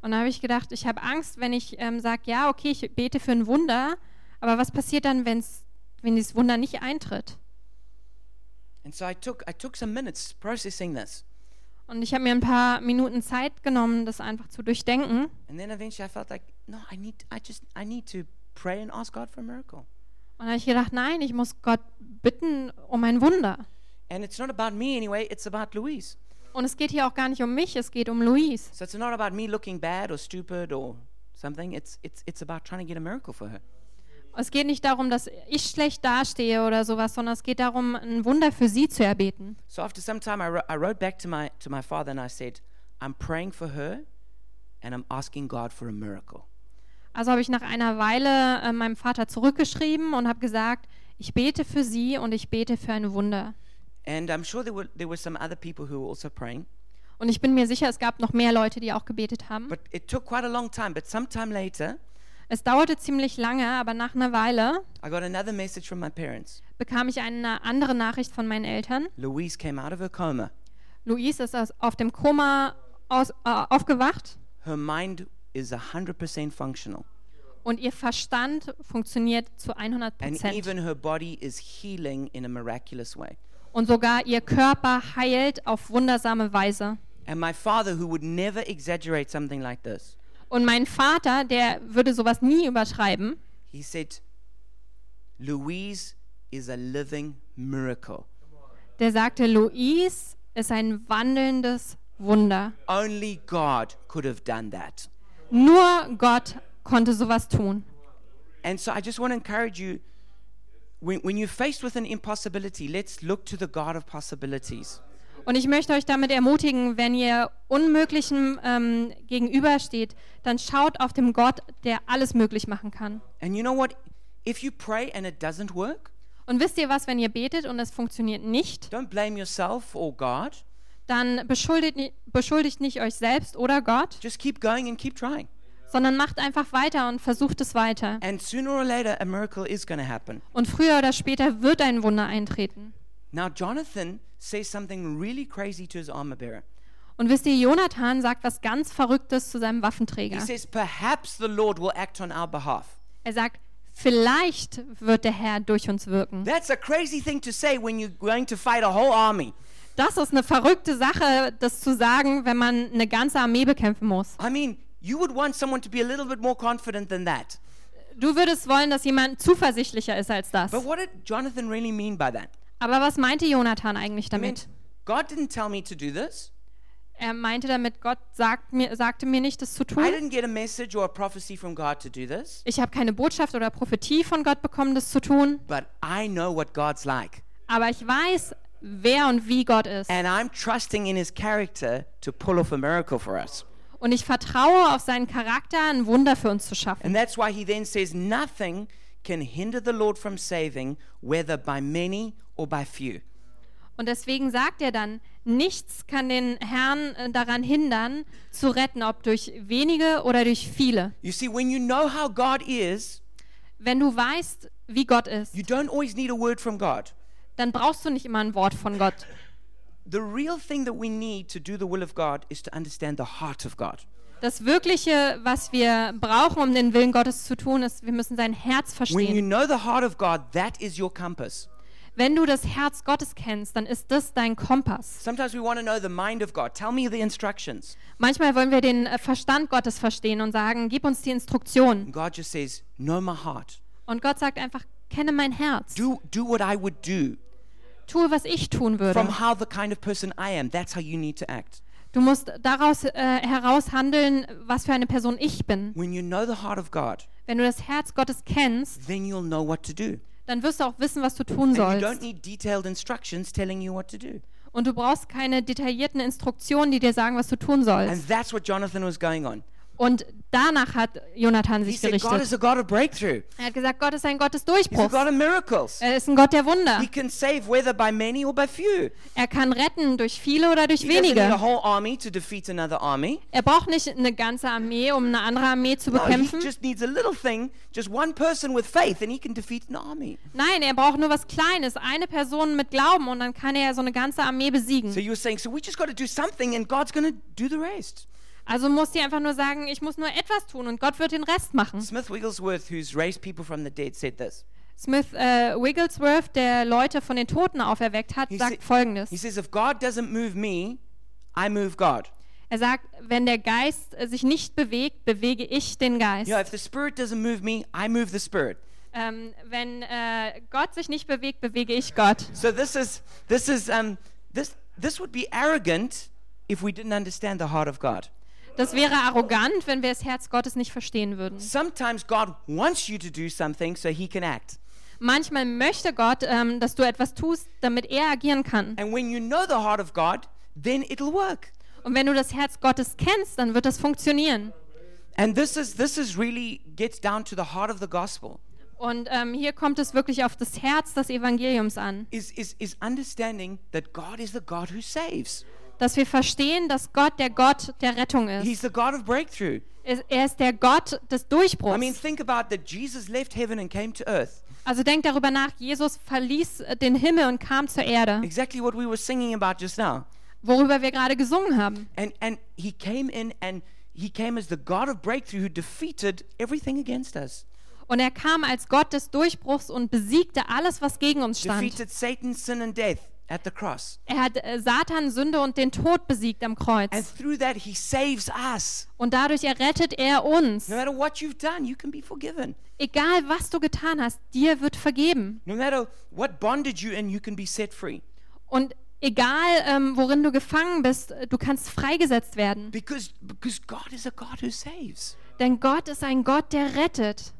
Und da habe ich gedacht, ich habe Angst, wenn ich ähm, sage, ja, okay, ich bete für ein Wunder, aber was passiert dann, wenn's, wenn dieses Wunder nicht eintritt? And so I took, I took some minutes processing this. Und ich habe mir ein paar Minuten Zeit genommen, das einfach zu durchdenken. And then eventually I felt like, no, I need, I just, I need to pray and ask God for a miracle. Und habe ich gedacht, nein, ich muss Gott bitten um ein Wunder. And it's not about me anyway, it's about Louise. Und es geht hier auch gar nicht um mich, es geht um Louise. So it's not about me looking bad or stupid or something. It's, it's, it's about trying to get a miracle for her. Es geht nicht darum, dass ich schlecht dastehe oder sowas, sondern es geht darum, ein Wunder für sie zu erbeten. So after some time, I, wrote, I wrote back to my, to my father and I said, I'm praying for her and I'm asking God for a miracle. Also habe ich nach einer Weile äh, meinem Vater zurückgeschrieben und habe gesagt, ich bete für sie und ich bete für ein Wunder. And I'm sure there were, there were some other people who were also praying. Und ich bin mir sicher, es gab noch mehr Leute, die auch gebetet haben. But it took quite a long time. But sometime later, Es dauerte ziemlich lange, aber nach einer Weile I got another message from my parents. bekam ich eine andere Nachricht von meinen Eltern. Louise came out of her coma. Luis ist aus, auf dem Koma aus, äh, aufgewacht Her mind is 100% functional. und ihr Verstand funktioniert zu 100 And Prozent. even her body is healing in a miraculous way. und sogar ihr Körper heilt auf wundersame Weise. And my father, who would never exaggerate something like this, Und mein Vater, der würde sowas nie überschreiben, he said, Louise is a living miracle. der sagte, Louise ist ein wandelndes Wunder. Only God could have done that. Nur Gott konnte sowas tun. And so I just want to encourage you when, when you're faced with an impossibility, let's look to the God of possibilities. Und ich möchte euch damit ermutigen, wenn ihr Unmöglichem ähm, gegenübersteht, dann schaut auf den Gott, der alles möglich machen kann. And you know what? If you pray and it doesn't work, Und wisst ihr was, wenn ihr betet und es funktioniert nicht, don't blame yourself or God. Dann beschuldigt, beschuldigt nicht euch selbst oder Gott, Just keep going and keep trying. sondern macht einfach weiter und versucht es weiter. And sooner or later, a miracle is going to happen. Und früher oder später wird ein Wunder eintreten. Now, Jonathan says something really crazy to his armor bearer. Und wisst ihr, Jonathan sagt was ganz Verrücktes zu seinem He Waffenträger. says, Perhaps the Lord will act on our behalf. Er sagt, vielleicht wird der Herr durch uns wirken. That's a crazy thing to say when you're going to fight a whole army. Das ist eine verrückte Sache, das zu sagen, wenn man eine ganze Armee bekämpfen muss. I mean, you would want someone to be a little bit more confident than that. Du würdest wollen, dass jemand zuversichtlicher ist als das. But what did Jonathan really mean by that? Aber was meinte Jonathan eigentlich I mean, damit? God didn't tell me to do this. Er meinte damit, Gott sagt mir, sagte mir nicht, das zu tun. didn't get a message or a prophecy from God to do this. Ich habe keine Botschaft oder Prophetie von Gott bekommen, das zu tun. But I know what God's like. Aber ich weiß, wer und wie Gott ist. And I'm trusting in his character to pull off a miracle for us. Und ich vertraue auf seinen Charakter, ein Wunder für uns zu schaffen. And that's why he then says, Nothing can hinder the Lord from saving, whether by many or by few. Und deswegen sagt er dann, nichts kann den Herrn äh, daran hindern, zu retten, ob durch wenige oder durch viele. You see, when you know how God is, Wenn du weißt, wie Gott ist, you don't always need a word from God. Dann brauchst du nicht immer ein Wort von Gott. The real thing that we need to do the will of God is to understand the heart of God. Das Wirkliche, was wir brauchen, um den Willen Gottes zu tun, ist, wir müssen sein Herz When you verstehen. know the heart of God, that is your compass. Wenn du das Herz Gottes kennst, dann ist das dein Kompass. Sometimes we want to know the mind of God. Tell me the instructions. Manchmal wollen wir den äh, Verstand Gottes verstehen und sagen, gib uns die Instruktion. And God just says. Und Gott sagt einfach, kenne mein Herz. Do, do what I would do. Tue, was ich tun würde. From how the kind of person I am. That's how you need to act. Du musst daraus äh, heraus handeln, was für eine Person ich bin. When you know the heart of God, Wenn du das Herz Gottes kennst, then you'll know what to do. dann wirst du auch wissen, was du tun And you don't sollst. need detailed instructions telling you what to do. Und du brauchst keine detaillierten Instruktionen, die dir sagen, was du tun sollst. And that's what Jonathan was going on. Und danach hat Jonathan sich said, gerichtet. Er hat gesagt, Gott ist ein Gott des Durchbruchs. God of miracles. Er ist ein Gott der Wunder. He can save whether by many or by few. Er kann retten durch viele oder durch He wenige. Er braucht nicht eine ganze Armee, um eine andere Armee zu bekämpfen. Nein, er braucht nur was Kleines, eine Person mit Glauben und dann kann er so eine ganze Armee besiegen. So you were saying, so we just got to do something, and God's going to do the rest. Also muss sie einfach nur sagen, ich muss nur etwas tun und Gott wird den Rest machen. Smith Wigglesworth, who's raised people from the dead, said this. Smith äh, Wigglesworth, der Leute von den Toten auferweckt hat, He sagt folgendes. He says, if God doesn't move me, I move God. Er sagt, wenn der Geist äh, sich nicht bewegt, bewege ich den Geist. You know, if the Spirit doesn't move me, I move the Spirit. Ähm, wenn äh, Gott sich nicht bewegt, bewege ich Gott. So this is this is um this this would be arrogant if we didn't understand the heart of God. Das wäre arrogant, wenn wir das Herz Gottes nicht verstehen würden. Sometimes God wants you to do something so He can act. Manchmal möchte Gott, ähm, dass du etwas tust, damit er agieren kann. And when you know the heart of God, then it'll work. Und wenn du das Herz Gottes kennst, dann wird das funktionieren. And this is this is really gets down to the heart of the gospel. Und ähm, hier kommt es wirklich auf das Herz des Evangeliums an, Is is is understanding that God is the God who saves. Dass wir verstehen, dass Gott der Gott der Rettung ist. He's the God of breakthrough. Er ist der Gott des I mean, Durchbruchs. think about that Jesus left heaven and came to earth. Also denk darüber nach, Jesus verließ den Himmel und kam zur Erde, Exactly what we were singing about just now. worüber wir gerade gesungen haben. And and he came in and he came as the God of breakthrough who defeated everything against us. Und er kam als Gott des Durchbruchs und besiegte alles, was gegen uns stand. Defeated Satan, sin and death. At the cross. Er hat äh, Satan, Sünde und den Tod besiegt am And Kreuz. through that, he saves us. Und dadurch errettet er uns. No matter what you've done, you can be forgiven. Egal, was du getan hast, dir wird vergeben. No matter what bondage you're in, you can be set free. Und egal, ähm, worin du gefangen bist, äh, du kannst freigesetzt werden. Because, because God is a God who saves. Denn Gott ist ein Gott, der rettet.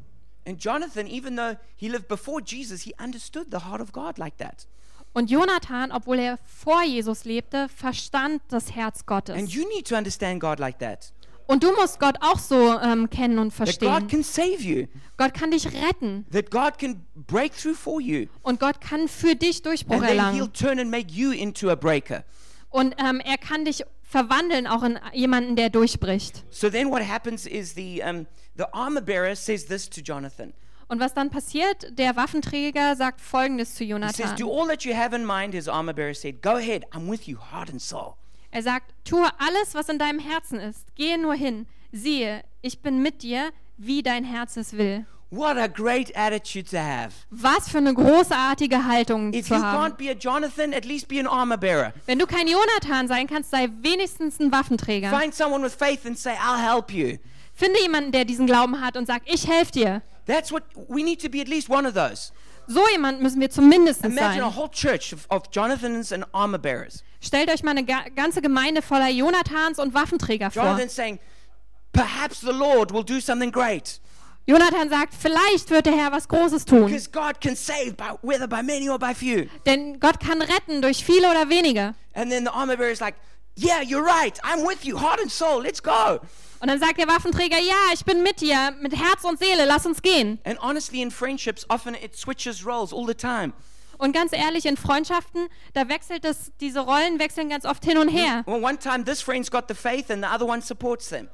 And Jonathan, even though he lived before Jesus, he understood the heart of God like that. Und Jonathan, obwohl er vor Jesus lebte, verstand das Herz And Gottes. you need to understand God like that. Und du musst Gott auch so ähm, kennen und That God verstehen. can save you, Gott kann dich retten. that God can break through for you, Und Gott kann für dich Durchbruch and erlangen. turn and make you into a breaker. Und ähm, er kann dich verwandeln auch in jemanden, der durchbricht. So then what happens is the, um, the armor bearer says this to Jonathan. Und was dann passiert? Der Waffenträger sagt Folgendes zu He says, Jonathan. Do all that you have in mind, his armor bearer said. Go ahead, I'm with you, heart and soul. Er sagt, tue alles, was in deinem Herzen ist. Gehe nur hin. Siehe, ich bin mit dir, wie dein Herz es will. What a great attitude to have. Was für eine großartige Haltung If zu you haben. can't be a Jonathan, at least be an armor bearer. Wenn du kein Jonathan sein kannst, sei wenigstens ein Waffenträger. Find someone with faith and say, I'll help you. Finde jemanden, der diesen Glauben hat und sagt, ich helfe dir. That's what we need to be at least one of those. So jemand müssen wir zumindest Imagine a sein. whole church of, of Jonathans and armor bearers. Stellt euch mal eine ga ganze Gemeinde voller Jonathans und Waffenträger vor. Jonathan saying, Perhaps the Lord will do something great. Jonathan sagt, vielleicht wird der Herr was Großes tun. By, by. Denn Gott kann retten durch viele oder wenige. And then the armor bearer is like, Yeah, you're right. I'm with you, heart and soul. Let's go. Und dann sagt der Waffenträger, ja, ich bin mit dir, mit Herz und Seele, lass uns gehen. And honestly, in friendships, often it switches roles all the time. Und ganz ehrlich, in Freundschaften, da wechselt es, diese Rollen wechseln ganz oft hin und her. Well, one time this friend's got the faith and the other one supports them.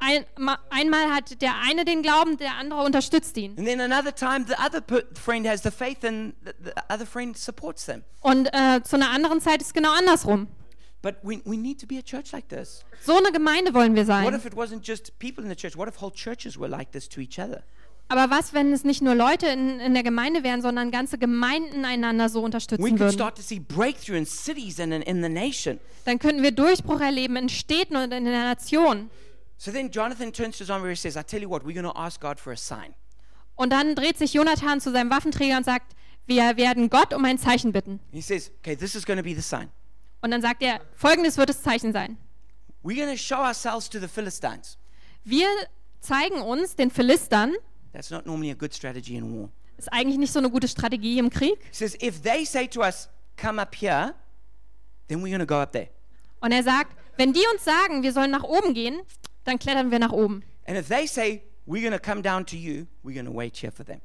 Ein, ma- einmal hat der eine den Glauben, der andere unterstützt ihn. And then another time the other friend has the faith and the, the other friend supports them. Und äh, zu einer anderen Zeit ist es genau andersrum. But we, we need to be a church like this. So eine Gemeinde wollen wir What sein. if it wasn't just people in the church? What if whole churches were like this to each other? Aber was, wenn es nicht nur Leute in, in der Gemeinde wären, sondern ganze Gemeinden einander so We unterstützen could würden? start to see breakthrough in cities and in, in the nation. Dann könnten wir Durchbruch erleben in Städten und in der Nation. So then Jonathan turns to Zombie and says, I tell you what, we're going to ask God for a sign. Und dann dreht sich Jonathan zu seinem Waffenträger und sagt, wir werden Gott um ein Zeichen bitten. He says, okay, this is going to be the sign. Und dann sagt er, folgendes wird das Zeichen sein. We're going to show ourselves to the Philistines. Wir zeigen uns den Philistern, That's not normally a good strategy in war. ist eigentlich nicht so eine gute Strategie im Krieg. He says, if they say to us, come up here, then we're going to go up there. Und er sagt, wenn die uns sagen, wir sollen nach oben gehen, dann klettern wir nach oben. And if they say, we're going to come down to you, we're going to wait here for them.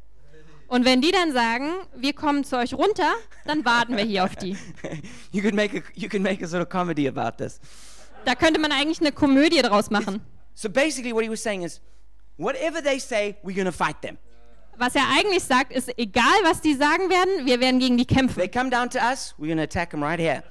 Und wenn die dann sagen, wir kommen zu euch runter, dann warten wir hier auf die. you, could make a, you could make a sort of comedy about this. Da könnte man eigentlich eine Komödie draus machen. So basically, what he was saying is, whatever they say, we're going to fight them. Was er eigentlich sagt, ist, egal was die sagen werden, wir werden gegen die If they kämpfen. come down to us, we're going to attack them right here.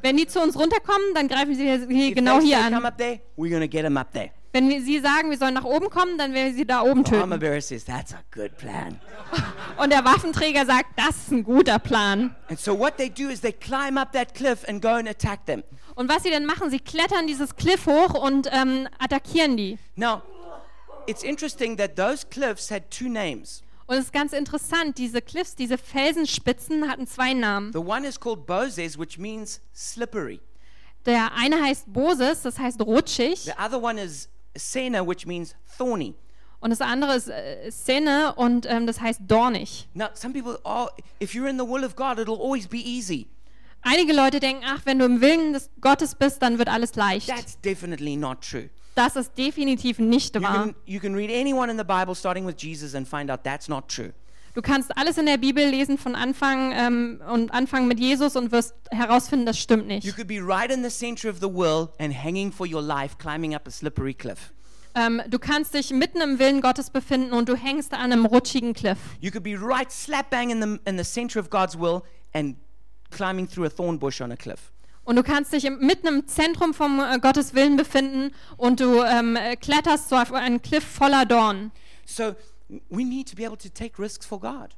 Wenn die zu uns runterkommen, dann greifen sie hier If genau they hier come an. up there, we're to get them up there. Wenn wir, sie sagen, wir sollen nach oben kommen, dann werden wir sie da oben töten. says, that's a good plan. Und der Waffenträger sagt, das ist ein guter Plan. And so what they do is they climb up that cliff and go and attack them. Und was sie dann machen, sie klettern dieses Cliff hoch und ähm, attackieren die. Now, it's interesting that those cliffs had two names. Und es ist ganz interessant, diese Cliffs, diese Felsenspitzen hatten zwei Namen. The one is called Bozes, which means slippery. Der eine heißt Boses, das heißt rutschig. The other one is Sena, which means thorny. Und das andere ist äh, Senne und ähm, das heißt dornig. Now, some people, oh, if you're in the will of God, it'll always be easy. Einige Leute denken, ach, wenn du im Willen des Gottes bist, dann wird alles leicht. That's definitely not true. Das ist definitiv nicht You wahr. can, you can read anyone in the Bible starting with Jesus and find out that's not true. Du kannst alles in der Bibel lesen von Anfang ähm, und anfangen mit Jesus und wirst herausfinden, das stimmt You nicht. could be right in the center of the world and hanging for your life, climbing up a slippery cliff. Ähm, du kannst dich mitten im Willen Gottes befinden und du hängst an einem rutschigen Cliff. You could be right slap bang in the, in the center of God's will and climbing through a thorn bush on a cliff. Und du kannst dich im, mitten im Zentrum vom äh, Gottes Willen befinden und du ähm, äh, kletterst so auf einen Cliff voller Dornen. So we need to be able to take risks for God.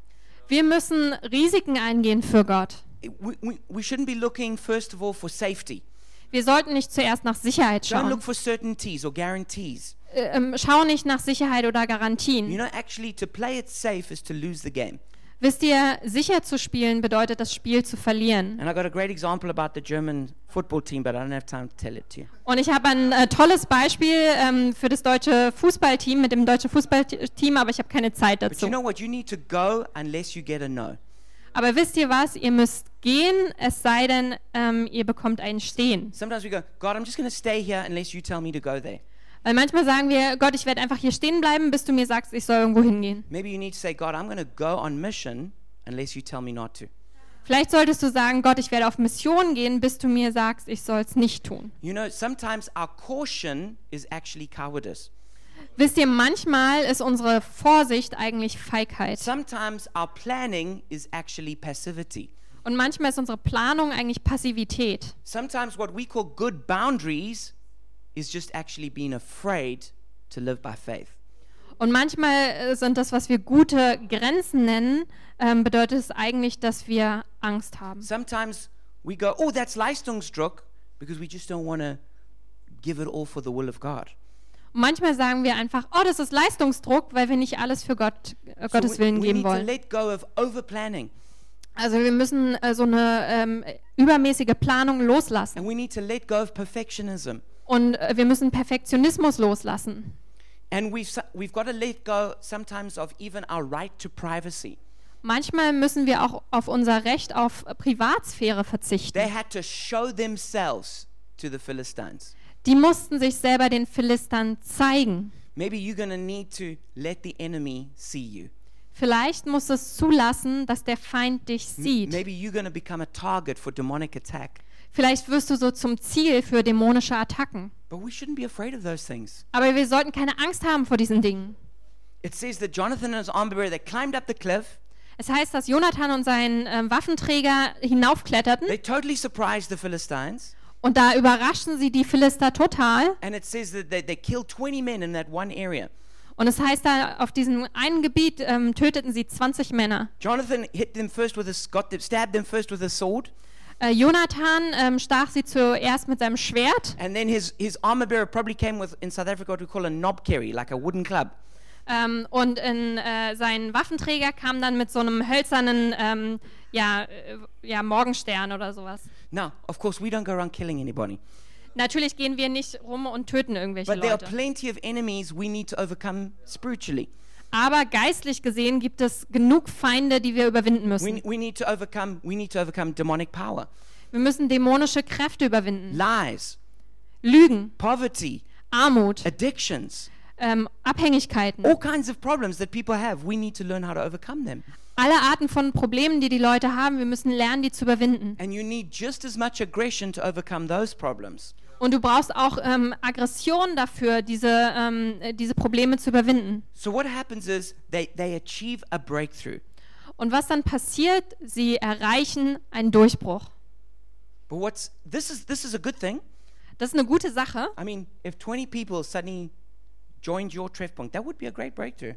Wir müssen Risiken eingehen für Gott. we, we, we shouldn't be looking, first of all, for safety. Wir sollten nicht zuerst nach Sicherheit Don't schauen. look for certainties or guarantees. Äh, ähm, schau nicht nach Sicherheit oder You Garantien. know, actually, to play it safe is to lose the game. Wisst ihr, sicher zu spielen bedeutet das Spiel zu verlieren. And I got a great example about the German football team, but I don't have time to tell it to you. Und ich habe ein äh, tolles Beispiel ähm, für das deutsche Fußballteam mit dem deutschen Fußballteam, aber ich habe keine Zeit dazu. you know what? You need to go unless you get a no. Aber wisst ihr was? Ihr müsst gehen, es sei denn, ähm, ihr bekommt ein Stehen. Sometimes we go, God, I'm just going to stay here unless you tell me to go there. Weil manchmal sagen wir, Gott, ich werde einfach hier stehen bleiben, bis du mir sagst, ich soll irgendwo hingehen. Maybe you need to say, God, I'm going to go on mission unless you tell me not to. Vielleicht solltest du sagen, Gott, ich werde auf Mission gehen, bis du mir sagst, ich soll es nicht tun. You know, sometimes our caution is actually cowardice. Wisst ihr, manchmal ist unsere Vorsicht eigentlich Feigheit. Sometimes our planning is actually passivity. Und manchmal ist unsere Planung eigentlich Passivität. Sometimes what we call good boundaries is just actually being afraid to live by faith. Und manchmal äh, sind das, was wir gute Grenzen nennen, ähm, bedeutet es eigentlich, dass wir Angst haben. Sometimes we go, oh, that's Leistungsdruck, because we just don't want to give it all for the will of God. Und manchmal sagen wir einfach, oh, das ist Leistungsdruck, weil wir nicht alles für Gott, äh, So Gottes we, Willen we geben wollen. let go of overplanning, Also wir müssen äh, so eine ähm, übermäßige Planung loslassen. and we need to let go of perfectionism. Und äh, wir müssen Perfektionismus loslassen. And we've, we've got to let go sometimes of even our right to privacy. Manchmal müssen wir auch auf unser Recht auf Privatsphäre verzichten. They had to show themselves to the Philistines. Die mussten sich selber den Philistern zeigen. Maybe you're going to need to let the enemy see you. Vielleicht muss es zulassen, dass der Feind dich sieht. Maybe you're going to become a target for demonic attack. Vielleicht wirst du so zum Ziel für dämonische Attacken. But we shouldn't be afraid of those things. Aber wir sollten keine Angst haben vor diesen Dingen. It says that Jonathan and his armor bearer, they climbed up the cliff. Es heißt, dass Jonathan und sein ähm, Waffenträger hinaufkletterten They totally surprised the Philistines. und da überraschten sie die Philister total. And it says that they, they killed 20 men in that one area. Und es heißt da, auf diesem einen Gebiet ähm, töteten sie 20 Männer. Jonathan hit them first with a, got them, stabbed them first with a sword. Äh, Jonathan ähm, stach sie zuerst mit seinem Schwert. And then his, his armor bearer probably came with, in South Africa, what we call a knob carry, like a wooden club. Ähm, und in, äh, sein Waffenträger kam dann mit so einem hölzernen ähm, ja, äh, ja, Morgenstern oder sowas. Now, of course, we don't go around killing anybody. Natürlich gehen wir nicht rum und töten irgendwelche But there are Leute. plenty of enemies we need to overcome spiritually. Aber geistlich gesehen gibt es genug Feinde, die wir überwinden We, müssen. we, need to overcome, we need to overcome demonic power, Wir müssen dämonische Kräfte überwinden. lies, Lügen, poverty, Armut, addictions, ähm, Abhängigkeiten. all kinds of problems that people have. We need to learn how to overcome them. Alle Arten von Problemen, die die Leute haben, wir müssen lernen, die zu überwinden. And you need just as much aggression to overcome those problems. Und du brauchst auch ähm, Aggression dafür, diese, ähm, äh, diese Probleme zu überwinden. So what happens is they, they achieve a breakthrough. Und was dann passiert, sie erreichen einen Durchbruch. But what's this is this is a good thing. Das ist eine gute Sache. I mean, if 20 people suddenly joined your Treffpunkt, that would be a great breakthrough.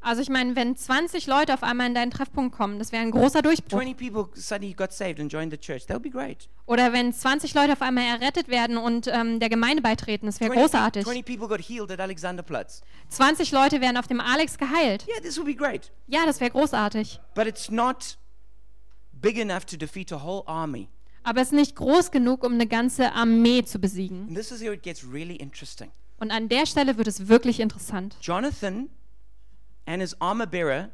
Also ich meine, wenn 20 Leute auf einmal in deinen Treffpunkt kommen, das wäre ein großer Durchbruch. 20 people suddenly got saved and joined the church. That would be great. Oder wenn 20 Leute auf einmal errettet werden und ähm, der Gemeinde beitreten, das wäre 20, großartig. 20 people got healed at Alexanderplatz. 20 Leute werden auf dem Alex geheilt. Yeah, this would be great. Ja, das wäre großartig. But it's not big enough to defeat a whole army. Aber es ist nicht groß genug, um eine ganze Armee zu besiegen. And this is where it gets really interesting. Und an der Stelle wird es wirklich interessant. Jonathan and his armor bearer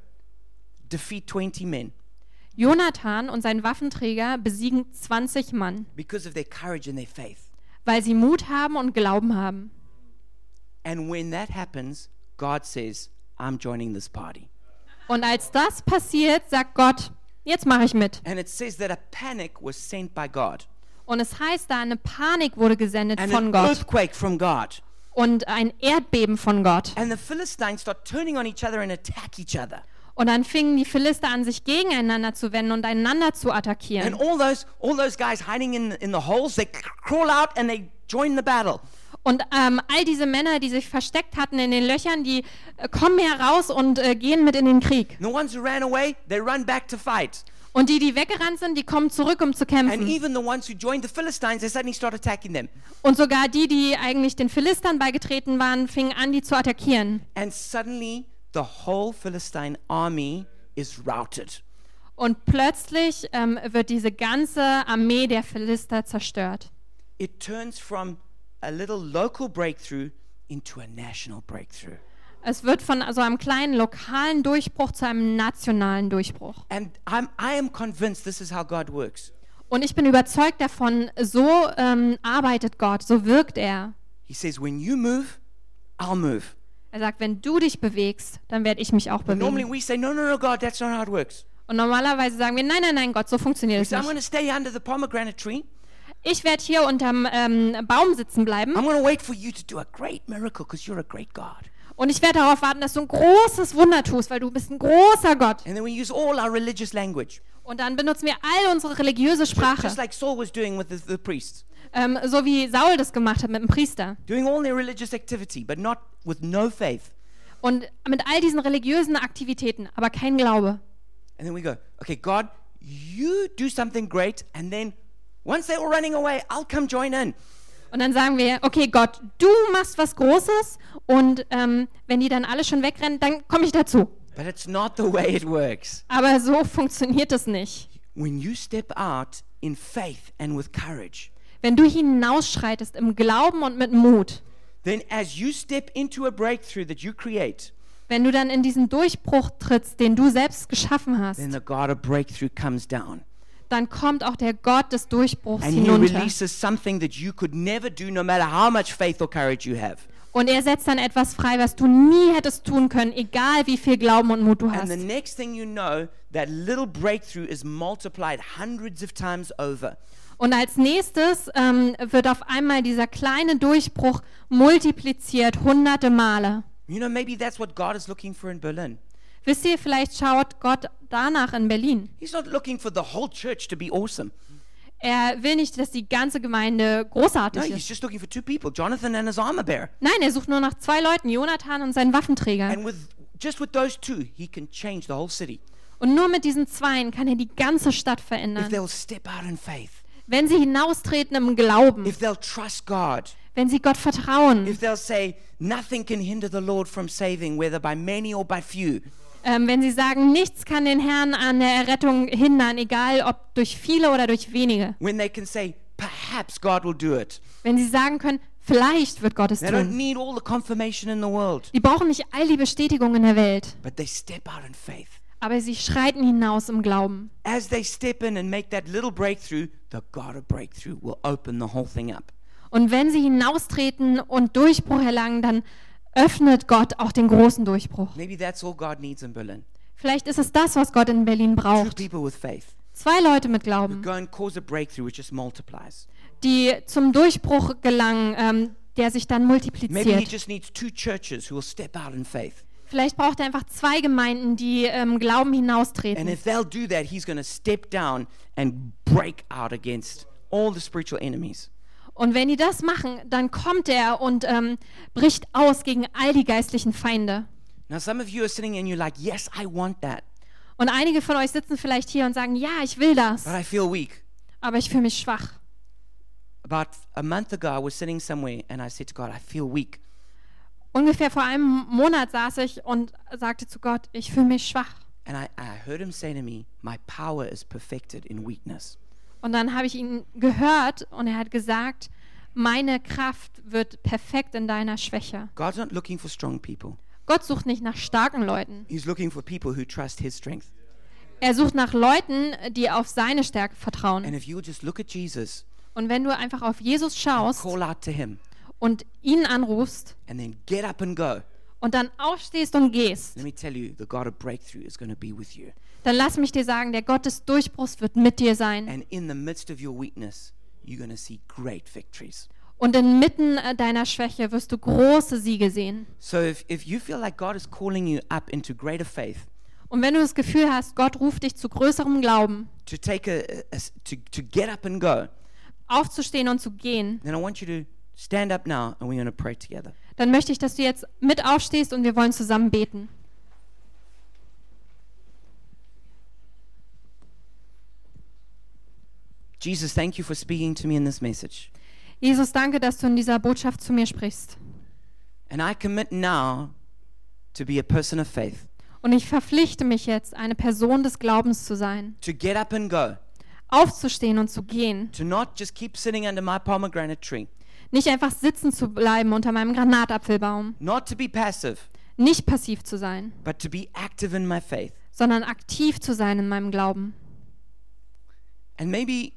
defeat 20 men Jonathan und sein Waffenträger besiegen 20 Mann, because of their courage and their faith. weil sie Mut haben und Glauben haben. And when that happens, God says, I'm joining this party. Und als das passiert, sagt Gott, jetzt mache ich mit. And it says that a panic was sent by God Und es heißt da, eine Panik wurde gesendet and von an Gott earthquake from God. Und ein Erdbeben von Gott. And the Philistines start turning on each other and attack each other. Und dann fingen die Philister an, sich gegeneinander zu wenden und einander zu And attackieren. all those all those guys hiding in in the holes, they c- crawl out and they join the battle. Und ähm, all diese Männer, die sich versteckt hatten in den Löchern, die äh, kommen heraus und äh, gehen mit in den Krieg. The ones who ran away, they run back to fight. Und die, die weggerannt sind, die kommen zurück, um zu And kämpfen. even the ones who joined the Philistines, they suddenly start attacking them. Und sogar die, die eigentlich den Philistern beigetreten waren, fingen an, die zu attackieren. And suddenly, the whole Philistine army is routed. Und plötzlich ähm, wird diese ganze Armee der Philister zerstört. It turns from a little local breakthrough into a national breakthrough. Es wird von so einem kleinen lokalen Durchbruch zu einem nationalen Durchbruch. And I'm, I am convinced this is how God works. Und ich bin überzeugt davon, so ähm, arbeitet Gott, so wirkt er. He says, When you move, I'll move. Er sagt, wenn du dich bewegst, dann werde ich mich auch normally bewegen. we say, No, no, no, God, that's not how it works. Und normalerweise sagen wir, nein, nein, nein, Gott, so funktioniert es I'm nicht. stay under the pomegranate tree. Ich werde hier unterm ähm, Baum sitzen bleiben I'm going to wait for you to do a great miracle because you're a great God. Und ich werde darauf warten, dass du ein großes Wunder tust, weil du bist ein großer Gott. And then we use all our religious language, Und dann benutzen wir all unsere religiöse Sprache, just like Saul was doing with the, the priests, ähm, so wie Saul das gemacht hat mit dem Priester. doing all their religious activity, but not with no faith. Und mit all diesen religiösen Aktivitäten, aber kein Glaube. And then we go, okay, God, you do something great, and then once they're all running away, I'll come join in. Und dann sagen wir, okay Gott, du machst was Großes und ähm, wenn die dann alle schon wegrennen, dann komme ich dazu. But it's not the way it works. Aber so funktioniert es nicht. When you step out in faith and with courage, Wenn du hinausschreitest im Glauben und mit Mut, then as you step into a breakthrough that you create, wenn du dann in diesen Durchbruch trittst, den du selbst geschaffen hast, then the God of breakthrough comes down. Dann kommt auch der Gott des Durchbruchs And he hinunter. releases something that you could never do no matter how much faith or courage you have. Und er setzt dann etwas frei, was du nie hättest tun können, egal wie viel Glauben und Mut du And hast. the next thing you know, that little breakthrough is multiplied hundreds of times over. Und als nächstes ähm, wird auf einmal dieser kleine Durchbruch multipliziert hunderte Male. You know, maybe that's what God is looking for in Berlin. Wisst ihr, vielleicht schaut Gott danach in Berlin. He's not looking for the whole church to be awesome. Er will nicht, dass die ganze Gemeinde No, großartig he's ist. just looking for two people, Jonathan and his armor bearer. Nein, er sucht nur nach zwei Leuten, Jonathan und seinen Waffenträger. With with two. Und nur mit diesen Zweien kann er die ganze Stadt If verändern. faith, Wenn sie hinaustreten im Glauben, if they'll trust God, wenn sie Gott vertrauen, if they'll say, nothing can hinder the Lord from saving, whether by many or by few. Ähm, wenn sie sagen, nichts kann den Herrn an der Errettung hindern, egal ob durch viele oder durch wenige. When they can say, perhaps God will do it. Wenn sie sagen können, vielleicht wird Gott es They don't tun. need all the confirmation in the world, Die brauchen nicht all die Bestätigung in der Welt, but they step out in faith. aber sie schreiten hinaus im Glauben. As they step in and make that little breakthrough, the God of breakthrough will open the whole thing up. Und wenn sie hinaustreten und Durchbruch erlangen, dann öffnet Gott auch den großen Durchbruch. Maybe that's all God needs in Berlin. Vielleicht ist es das, was Gott in Berlin braucht. Zwei Leute mit Glauben, die zum Durchbruch gelangen, ähm, der sich dann multipliziert. Vielleicht braucht er einfach zwei Gemeinden, die im Glauben And hinaustreten. if they'll do that, he's going to step down and break out against all the spiritual enemies. Und wenn die das machen, dann kommt er und ähm, bricht aus gegen all die geistlichen Feinde. Now, some of you are sitting and you're like, yes, I want that, Und einige von euch sitzen vielleicht hier und sagen, ja, ich will das, but I feel weak. aber ich fühle mich schwach. About a month ago, I was sitting somewhere and I said to God, I feel weak. Ungefähr vor einem Monat saß ich und sagte zu Gott, ich fühle mich schwach. And I, I heard him say to me, My power is perfected in weakness. Und dann habe ich ihn gehört und er hat gesagt, meine Kraft wird perfekt in deiner Schwäche. God's not looking for strong people, Gott sucht nicht nach starken Leuten. He's looking for people who trust His strength. Er sucht nach Leuten, die auf seine Stärke And vertrauen. if you just look at Jesus, Und wenn du einfach auf Jesus schaust call out to Him, und ihn anrufst and then get up and go, und dann aufstehst und gehst, let me tell you, the God of breakthrough is going to be with you. Dann lass mich dir sagen, der Gott des Durchbruchs wird mit dir sein. And in the midst of your weakness, you're going to see great victories. Und inmitten äh, deiner Schwäche wirst du große Siege sehen. So if, if you feel like God is calling you up into greater faith, Und wenn du das Gefühl hast, Gott ruft dich zu größerem Glauben, to take a, a- a- to, to get up and go, aufzustehen und zu gehen, then I want you to stand up now and we're going to pray together. dann möchte ich, dass du jetzt mit aufstehst und wir wollen zusammen beten. Jesus, thank you for speaking to me in this message. Jesus, danke, dass du in dieser Botschaft zu mir sprichst. And I commit now to be a person of faith, Und ich verpflichte mich jetzt, eine Person des Glaubens zu sein, to get up and go, aufzustehen und zu gehen, to not just keep sitting under my pomegranate tree, nicht einfach sitzen zu bleiben unter meinem Granatapfelbaum, not to be passive, nicht passiv zu sein, but to be active in my faith. sondern aktiv zu sein in meinem Glauben. And maybe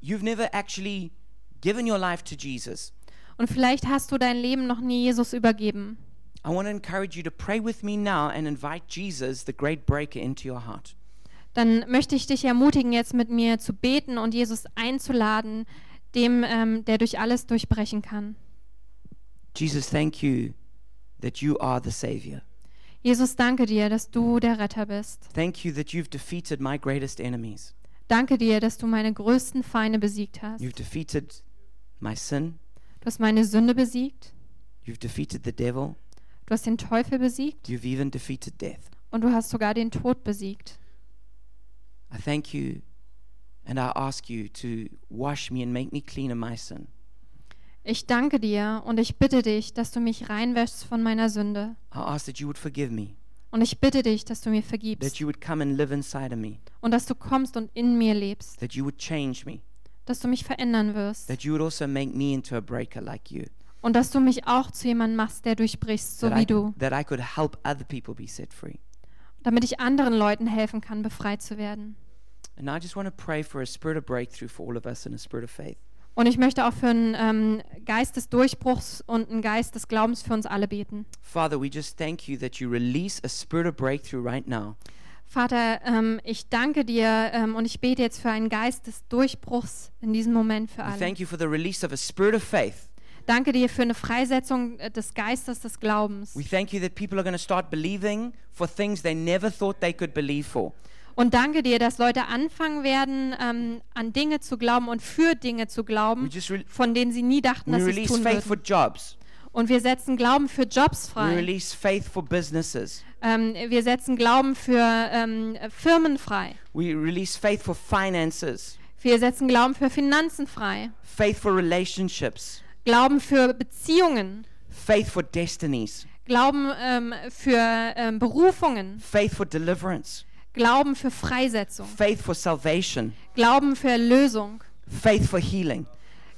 you've never actually given your life to Jesus. Und vielleicht hast du dein Leben noch nie Jesus übergeben. I want to encourage you to pray with me now and invite Jesus, the great breaker, into your heart. Dann möchte ich dich ermutigen, jetzt mit mir zu beten und Jesus einzuladen, dem, ähm, der durch alles durchbrechen kann. Jesus, thank you that you are the Savior. Jesus, danke dir, dass du der Retter bist. Thank you that you've defeated my greatest enemies. Danke dir, dass du meine größten Feinde besiegt hast. You've defeated my sin. Du hast meine Sünde besiegt. You've defeated the devil. Du hast den Teufel besiegt. You've even defeated death. Und du hast sogar den Tod besiegt. I thank you and I ask you to wash me and make me clean of my sin. Ich danke dir und ich bitte dich, dass du mich reinwäschst von meiner Sünde. I ask that you would forgive me, Und ich bitte dich, dass du mir that vergibst you would come and live inside of me, und dass du kommst und in mir lebst, that you would change me, dass du mich verändern wirst. That you would also make me into a breaker like you, und dass du mich auch zu jemandem machst, der durchbrichst, so that, wie I, du, that I could help other people be set free. damit ich anderen Leuten helfen kann, befreit zu werden. And I just want to pray for a spirit of breakthrough for all of us and a spirit of faith. Und ich möchte auch für einen ähm, Geist des Durchbruchs und einen Geist des Glaubens für uns alle beten. Father, we just thank you that you release a spirit of breakthrough right now. Vater, ähm, ich danke dir ähm, und ich bete jetzt für einen Geist des Durchbruchs in diesem Moment für We alle. thank you for the release of a spirit of faith. Danke dir für eine Freisetzung äh, des Geistes des Glaubens. We thank you that people are going to start believing for things they never thought they could believe for. Und danke dir, dass Leute anfangen werden, ähm, an Dinge zu glauben und für Dinge zu glauben, von denen sie nie dachten, dass sie es tun würden. Und wir setzen Glauben für Jobs frei. Ähm, wir setzen Glauben für ähm, Firmen frei. Wir setzen Glauben für Finanzen frei. faith for relationships, Glauben für Beziehungen. faith for destinies, Glauben ähm, für ähm, Berufungen. faith for deliverance, Glauben für Freisetzung. faith for salvation, Glauben für Erlösung. faith for healing.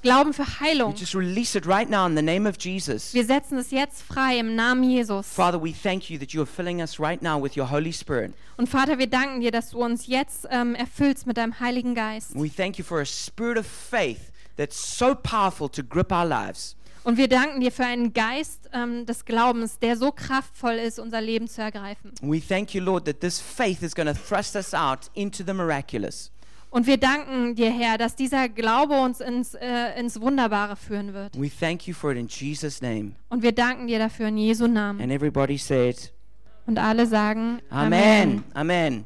Glauben für We Heilung. just release it right now in the name of Jesus. Wir setzen es jetzt frei im Namen Jesus. Father, we thank you that you are filling us right now with your Holy Spirit. Und Vater, wir danken dir, dass du uns jetzt ähm, erfüllst mit deinem Heiligen Geist. We thank you for a spirit of faith that's so powerful to grip our lives. Und wir danken dir für einen Geist ähm, des Glaubens, der so kraftvoll ist, unser Leben zu ergreifen. We thank you, Lord, that this faith is going to thrust us out into the miraculous. Und wir danken dir, Herr, dass dieser Glaube uns ins, äh, ins Wunderbare führen wird. We thank you for it in Jesus' name. Und wir danken dir dafür in Jesu Namen. And everybody said, Und alle sagen Amen. Amen.